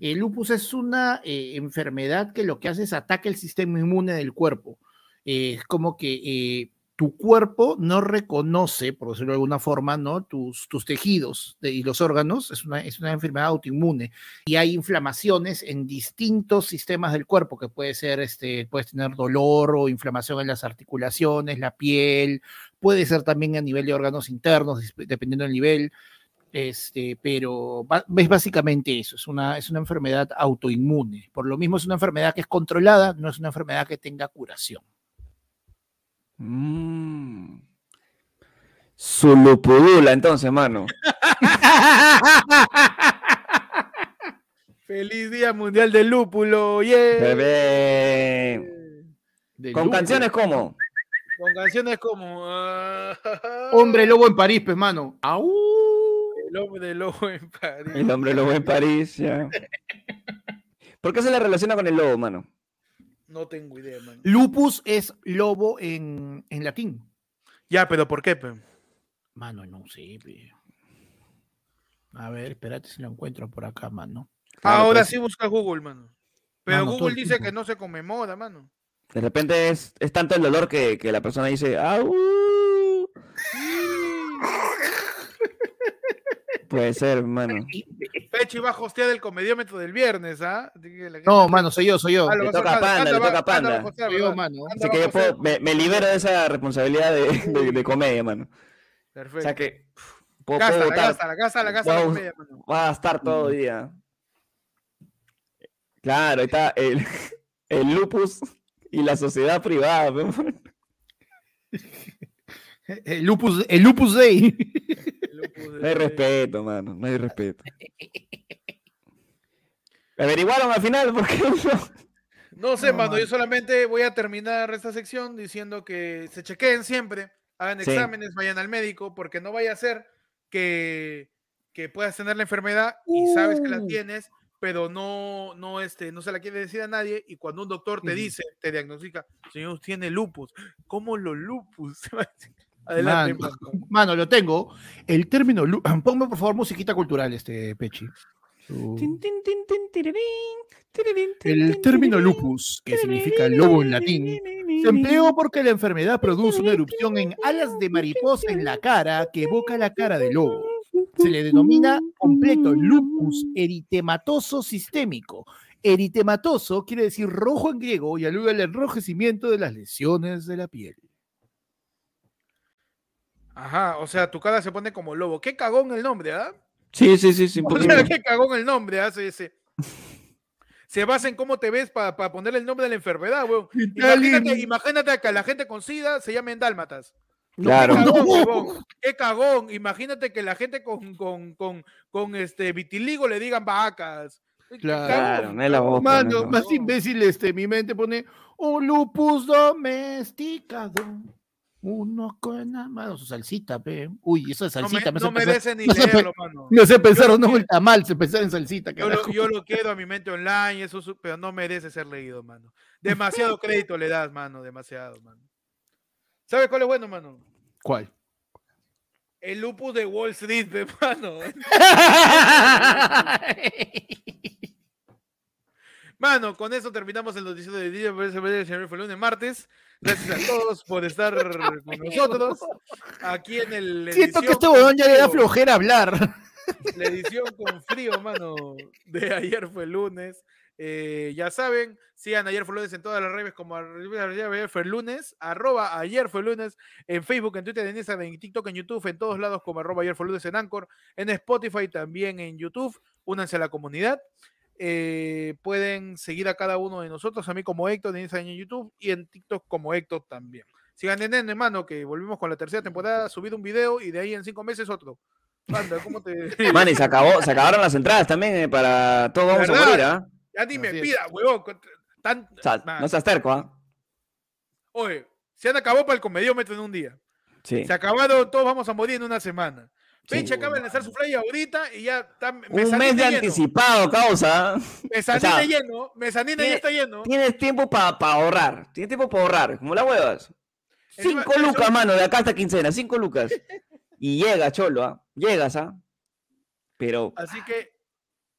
El lupus es una eh, enfermedad que lo que hace es ataca el sistema inmune del cuerpo. Eh, es como que eh, tu cuerpo no reconoce, por decirlo de alguna forma, ¿no? Tus, tus tejidos y los órganos. Es una, es una enfermedad autoinmune. Y hay inflamaciones en distintos sistemas del cuerpo, que puede ser, este, puedes tener dolor o inflamación en las articulaciones, la piel, puede ser también a nivel de órganos internos, dependiendo del nivel. Este, pero es básicamente eso, es una, es una enfermedad autoinmune. Por lo mismo es una enfermedad que es controlada, no es una enfermedad que tenga curación. Mm. Su lupudula, entonces, mano. <laughs> Feliz Día Mundial del Lúpulo, yeah. Bebé. Del Con canciones como. Con canciones como... Hombre lobo en París, pues, mano. ¡Au! El hombre lobo en París. El hombre lobo en París, ya. ¿Por qué se le relaciona con el lobo, mano? No tengo idea, man. Lupus es lobo en, en latín. Ya, pero ¿por qué, pe? Mano, no sé. pe. A ver, espérate si lo encuentro por acá, mano. Claro, Ahora pues, sí busca Google, mano. Pero Mano, Google dice que no se conmemora, mano. De repente es, es tanto el dolor que, que la persona dice, ¡au! Puede ser, mano. Pechi va a hostear el comediómetro del viernes, ¿ah? La No, mano, soy yo, soy yo. Ah, Le toca a Panda, le toca a Panda. Así que yo puedo- me, me libero de esa responsabilidad de, de- de comedia, mano. O Perfecto. sea que puedo, puedo Gástala, votar, gástala, gástala, gástala la Vamos. comedia, mano. va a estar todo el día. Claro, ahí está el, <laughs> el lupus y la sociedad privada. mano. <laughs> El lupus, el lupus day. <laughs> No hay respeto, mano, no hay respeto. Averiguaron al final porque no. No sé, No, mano, yo solamente voy a terminar esta sección diciendo que se chequeen siempre, hagan Sí. exámenes, vayan al médico, porque no vaya a ser que, que puedas tener la enfermedad y sabes que la Uh. tienes, pero no, no, este, no se la quiere decir a nadie, y cuando un doctor te dice, te diagnostica, señor, tiene lupus. ¿Cómo los lupus? <laughs> Adelante, Mano. mano. <laughs> Mano, lo tengo. El término. <clears throat> Ponme por favor musiquita cultural, este Pechi. El término lupus, que significa lobo en latín, se empleó porque la enfermedad produce una erupción en alas de mariposa en la cara que evoca la cara de lobo. Se le denomina completo lupus eritematoso sistémico. Eritematoso quiere decir rojo en griego y alude al enrojecimiento de las lesiones de la piel. Ajá, o sea, tu cara se pone como lobo. Qué cagón el nombre, ¿ah? Sí, sí, sí, sí. <laughs> O sea, qué cagón el nombre hace ese. Se basa en cómo te ves para ponerle el nombre de la enfermedad, weón. <laughs> Imagínate, imagínate que la gente con SIDA se llamen dálmatas. Claro. Qué cagón. Qué cagón. Imagínate que la gente con, con, con, con este vitiligo le digan vacas. Claro. No es la boca. Mano, no es la más imbécil este, mi mente pone un lupus domesticado. Uno con mano, su salsita, pe. Uy, eso de No, me- salsita me, no pensar- ni me pe- leerlo, mano. me hace pensar, no, que- el tamal, se pensar en salsita, Yo lo, yo lo quiero a mi mente online, eso, pero no merece ser leído, mano. Demasiado crédito le das, mano, demasiado, mano. ¿Sabes cuál es bueno, mano? ¿Cuál? El lupus de Wall Street, <laughs> pe, mano. <laughs> <laughs> Mano, con eso terminamos el noticiero de día. Fue lunes, martes. Gracias a todos por estar con nosotros. Aquí en el. Siento que este huevón ya le da flojera hablar. La edición con frío, mano, de ayer fue lunes. Eh, ya saben, sigan ayer fue lunes en todas las redes como ayer fue lunes, arroba ayer fue lunes, en Facebook, en Twitter, en Instagram, en TikTok, en YouTube, en todos lados como arroba ayer fue lunes en Anchor, en Spotify, también en YouTube. Únanse a la comunidad. Eh, pueden seguir a cada uno de nosotros, a mí como Héctor en Instagram y en YouTube y en TikTok como Héctor también. Sigan en N, hermano, que volvimos con la tercera temporada, subir un video y de ahí en cinco meses otro. Manda, ¿cómo te...? <laughs> Man, y se, acabó, se acabaron las entradas también eh, para todos vamos a ¿Verdad? morir, ¿ah? Ya ni me Así es. pida, huevón. Tan, O sea, no seas terco, ¿ah? Oye, se han acabado para el comediómetro en un día. Sí. Se acabaron, todos vamos a morir en una semana. Peche acaba de lanzar su flyer ahorita y ya está Un mes de lleno. anticipado, causa. ¿ah? Mezanine o sea, lleno, mezanine ya está lleno. Tienes tiempo para ahorrar. Tienes tiempo para ahorrar. Como las huevas. Encima, Cinco eso- lucas, mano, de acá hasta quincena. Cinco lucas. <laughs> Y llega, cholo, ¿ah? Llegas, ¿ah? Pero Así que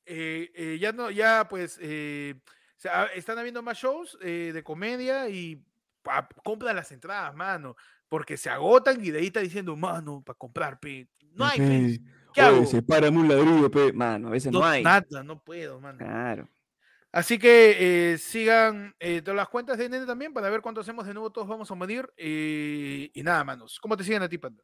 eh, eh, ya no, ya pues eh, o sea, están habiendo más shows eh, de comedia y pa- compra las entradas, mano. Porque se agotan y de ahí está diciendo, mano, para comprar, pe. No hay, pe. ¿Qué hago? Sepárame un ladrillo, pe. Mano, a veces no, No, hay. Nada, no puedo, mano. Claro. Así que eh, sigan eh, todas las cuentas de Nene también para ver cuánto hacemos de nuevo. Todos vamos a medir. eh, y nada, manos. ¿Cómo te siguen a ti, Panda?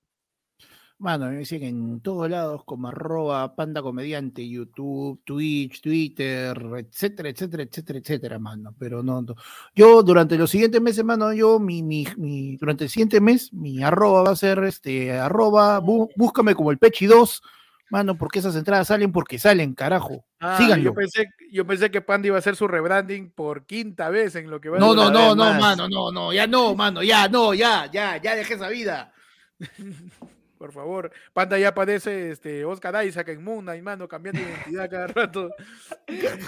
Mano, me dicen en todos lados como arroba panda comediante, YouTube, Twitch, Twitter, etcétera, etcétera, etcétera, etcétera, mano. Pero no, no. Yo durante los siguientes meses, mano, yo mi, mi, mi- durante el siguiente mes, mi arroba va a ser este arroba, bú- búscame como el Pechi 2, mano, porque esas entradas salen porque salen, carajo. Ah, Síganlo. Yo pensé, yo pensé que Panda iba a hacer su rebranding por quinta vez en lo que va No, de no, no, no, más. mano, no, no, ya no, mano, ya, no, ya, ya, ya dejé esa vida. <laughs> Por favor. Panda ya aparece este, Oscar Isaac en Moon Knight, mano, cambiando de identidad cada rato.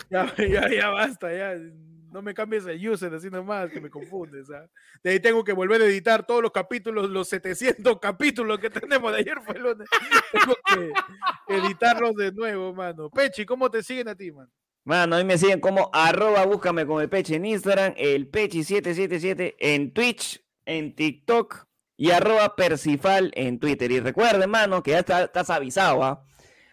ya, ya, ya basta, ya. No me cambies el user así nomás, que me confundes. ¿ah? De ahí tengo que volver a editar todos los capítulos, los 700 <laughs> capítulos que tenemos de ayer. <laughs> Tengo que editarlos de nuevo, mano. Pechi, ¿cómo te siguen a ti, man? Mano, a mí me siguen como arroba búscame con el Peche en Instagram, el Pechi777 en Twitch, en TikTok y arroba Persifal en Twitter. Y recuerden, mano, que ya está- estás avisado, ¿ah?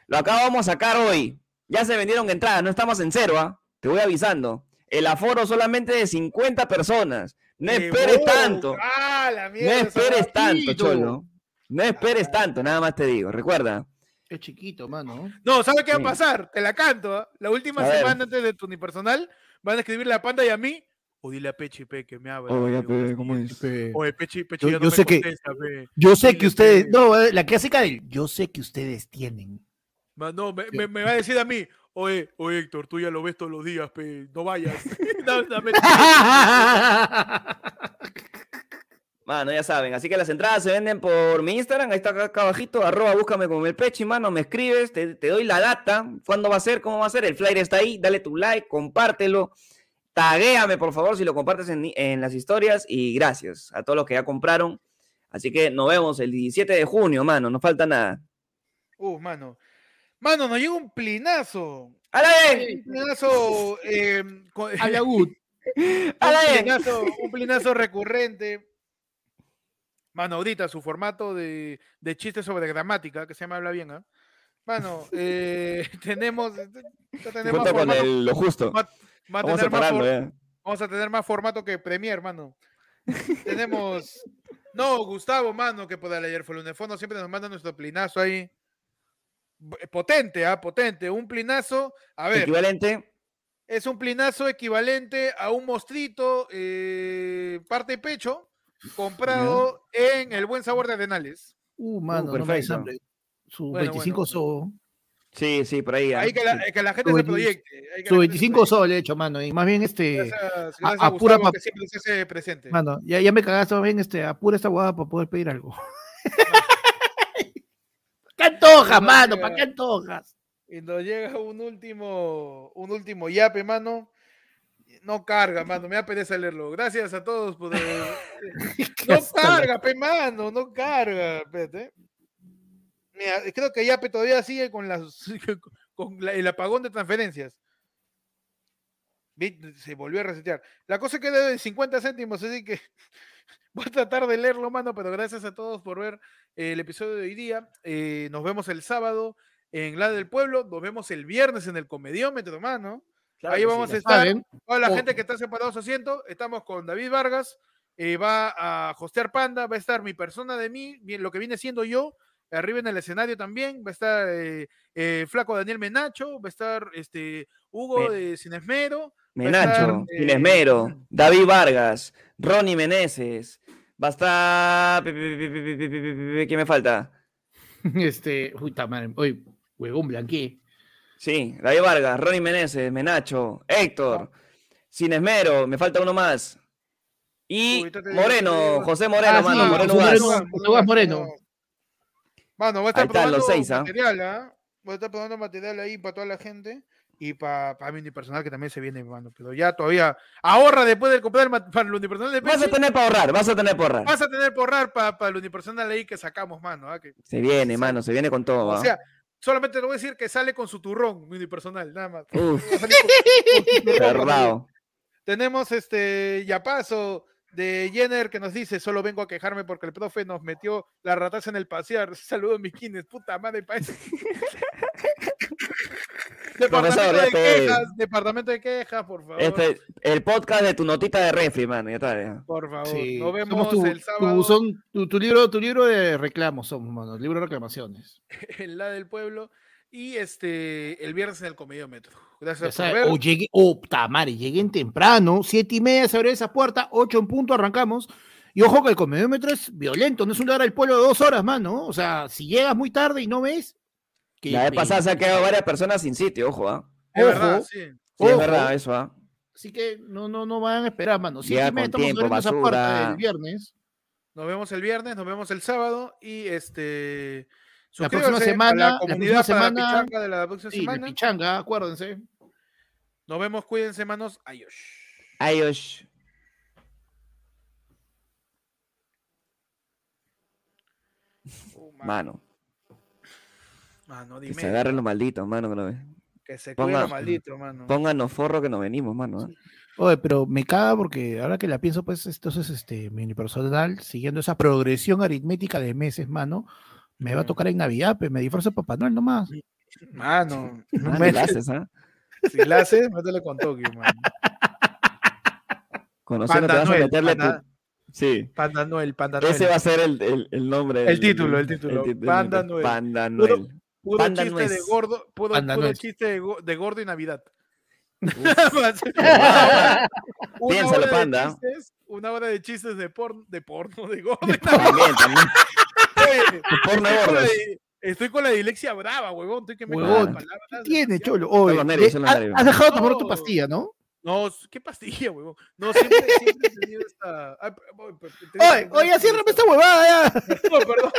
Lo acabamos de sacar hoy. Ya se vendieron entradas, no estamos en cero, ¿ah? Te voy avisando. El aforo solamente de 50 personas. No esperes tanto. ¡Ah, la No esperes tanto, cholo. No esperes tanto, nada más te digo. Recuerda. Es chiquito, mano. No, ¿sabes qué va a Sí. pasar? Te la canto. ¿ah? La última A ver. semana antes de tu unipersonal van a escribirle a Panda y a mí. O dile a Pechi, pe, que me habla. Oiga, pe, ¿cómo es? Pe- Oye, Pechi, Pechi Yo- ya no yo me sé que- contesta, pe. Yo sé que ustedes, que- no, eh, la clásica del, yo sé que ustedes tienen. No, me, me- me va a decir a mí. Oye, oye, Héctor, tú ya lo ves todos los días, pe. No vayas. <laughs> <laughs> No, no, me- <laughs> Mano, ya saben. Así que las entradas se venden por mi Instagram. Ahí está acá, acá abajito. Arroba, búscame con el pecho, mano. Me escribes, te, te doy la data. ¿Cuándo va a ser? ¿Cómo va a ser? El flyer está ahí. Dale tu like, compártelo. Taguéame, por favor, si lo compartes en, en las historias. Y gracias a todos los que ya compraron. Así que nos vemos el 17 de junio, mano. No falta nada. Uh, mano. Mano, nos llega un plinazo. ¡Hala bien! Un plinazo. eh, con- A la UD. <laughs> ¡Hala un, plinazo un plinazo recurrente. Mano, ahorita su formato de, de chistes sobre gramática, que se llama Habla Bien, ¿ah? Mano, eh, <laughs> tenemos. ya tenemos Junto con el- lo justo. Va a Vamos tener más for-. Vamos a tener más formato que Premier, mano. Tenemos. <laughs> No, Gustavo, mano, que por el ayer fue el fondo siempre nos manda nuestro plinazo ahí. B- Potente, ah, potente. Un plinazo. A ver, Equivalente. es un plinazo equivalente a un mostrito, eh, parte pecho, comprado en el buen sabor de Arenales. Uh, mano, no me des perfecto. Su Bueno, 25 bueno. so. Sí, sí, por ahí. ah. Hay que la, que la gente Su se 20 proyecte. hay que Su la gente se 25 proyecte. so le he hecho, mano. Y más bien este. Gracias, a- gracias a a pura Gustavo, pap- que siempre se hace presente. Mano, ya, ya me cagaste, más bien este, apura esta guada para poder pedir algo. <laughs> ¿Qué antojas, No, mano? ¿Para qué antojas? Y nos llega un último, un último yape, mano. No carga, mano, me da pereza leerlo. Gracias a todos por... <laughs> no carga, pe, mano, no carga. Espérate. Mira, creo que Yape todavía sigue con, las, <laughs> con la- el apagón de transferencias. Se volvió a resetear. La cosa queda de 50 céntimos, así que <laughs> voy a tratar de leerlo, mano, pero gracias a todos por ver eh, el episodio de hoy día. Eh, nos vemos el sábado en La del Pueblo. Nos vemos el viernes en el Comediómetro, mano. Claro Ahí vamos sí. a estar. ¿Saben? Toda la Oh. gente que está separado su asiento, estamos con David Vargas, eh, va a hostear Panda, va a estar mi persona de mí, lo que viene siendo yo, arriba en el escenario también va a estar Flaco Daniel Menacho, va a estar este Hugo Men de Cinesmero. Menacho, Cinesmero, David Vargas, Ronnie Meneses, va a estar... ¿Qué me falta? Este, uy, tamar, huevón blanqué. Sí, David Vargas, Ronnie Meneses, Menacho, Héctor, Cinesmero, me falta uno más. Y Moreno, José Moreno, ah, mano, sí, Moreno, Moreno, Moreno. Mano, voy a estar los probando seis, ¿ah? material, ¿ah? Voy a estar probando material ahí para toda la gente y para, para mi unipersonal que también se viene, mano. Pero ya todavía ahorra después de comprar el para el unipersonal de Vas a tener para ahorrar, vas a tener para ahorrar. vas a tener por ahorrar para, para el unipersonal ahí que sacamos, mano. ¿ah? Que- Se viene, mano, se viene con todo. O ¿ah? sea, solamente te voy a decir que sale con su turrón mi unipersonal, nada más. Uf, <laughs> con- turrón. Tenemos este Yapazo de Jenner que nos dice, solo vengo a quejarme porque el profe nos metió la rataza en el pasear. <laughs> Saludos, miquines, puta madre, parece. <laughs> departamento de quejas, departamento de quejas, por favor. Este, el podcast de tu notita de refri, mano, ya está. ya. Por favor, Sí, nos vemos tu, el tu- sábado son tu, tu libro, tu libro de reclamos somos, mano, libro de reclamaciones. <laughs> en la del pueblo y este el viernes en el Comediómetro. Gracias por ver. o llegué, oh, lleguen temprano, siete y media se abre esa puerta, ocho en punto arrancamos. Y ojo que el comediómetro es violento, no es un lugar del pueblo de dos horas, mano. O sea, si llegas muy tarde y no ves. que La vez pasada se han quedado varias personas sin sitio, ojo, ¿ah? Es verdad, ojo. sí. Sí, Ojo. es verdad eso, ¿ah? Así que no, no, no van a esperar, mano. Siete Llega y media con estamos tiempo, abriendo esa puerta el viernes. Nos vemos el viernes, nos vemos el sábado y este La próxima semana- la la comunidad próxima para semana- pichanga de la próxima Sí, semana. pichanga, acuérdense. Nos vemos, cuídense, manos. Adiós. Adiós. Uh, Mano, Mano, que dime. se agarren los malditos, mano. Que no... Que se Ponga- cuide lo maldito, mano. Pónganos forro que nos venimos, mano. ¿ah? Oye, pero me caga porque ahora que la pienso, pues entonces este mi unipersonal, siguiendo esa progresión aritmética de meses, mano, me va a tocar en Navidad, pues me disfrazo de Papá Noel nomás. Mano, no <laughs> Mano, me- <laughs> la haces, ¿ah? si la haces, métele con Tokio, mano. Conociendo te Panda vas a Noel, meterle Panda- tu... Sí. Panda Noel, Panda Noel. Ese va a ser el, el, el nombre. El título, el título. Panda Noel. Panda Noel. Puro Panda chiste de gordo, puro, Panda puro chiste de, go- de gordo y Navidad. <laughs> Piénsalo, hora de Panda. chistes- Una hora de chistes de porno, de porno, de gordo. también, también. Estoy, con la, estoy con la dislexia brava, huevón. Estoy que me Huevón, ¿qué palabras ¿Qué tiene. Cholo? Oye, nervios, nervios. has dejado de tomar tu pastilla, ¿no? No, ¿qué pastilla, huevón? No, siempre, siempre he tenido esta. Ay, oye, ciérrame esta huevada ya. <laughs> No, perdón.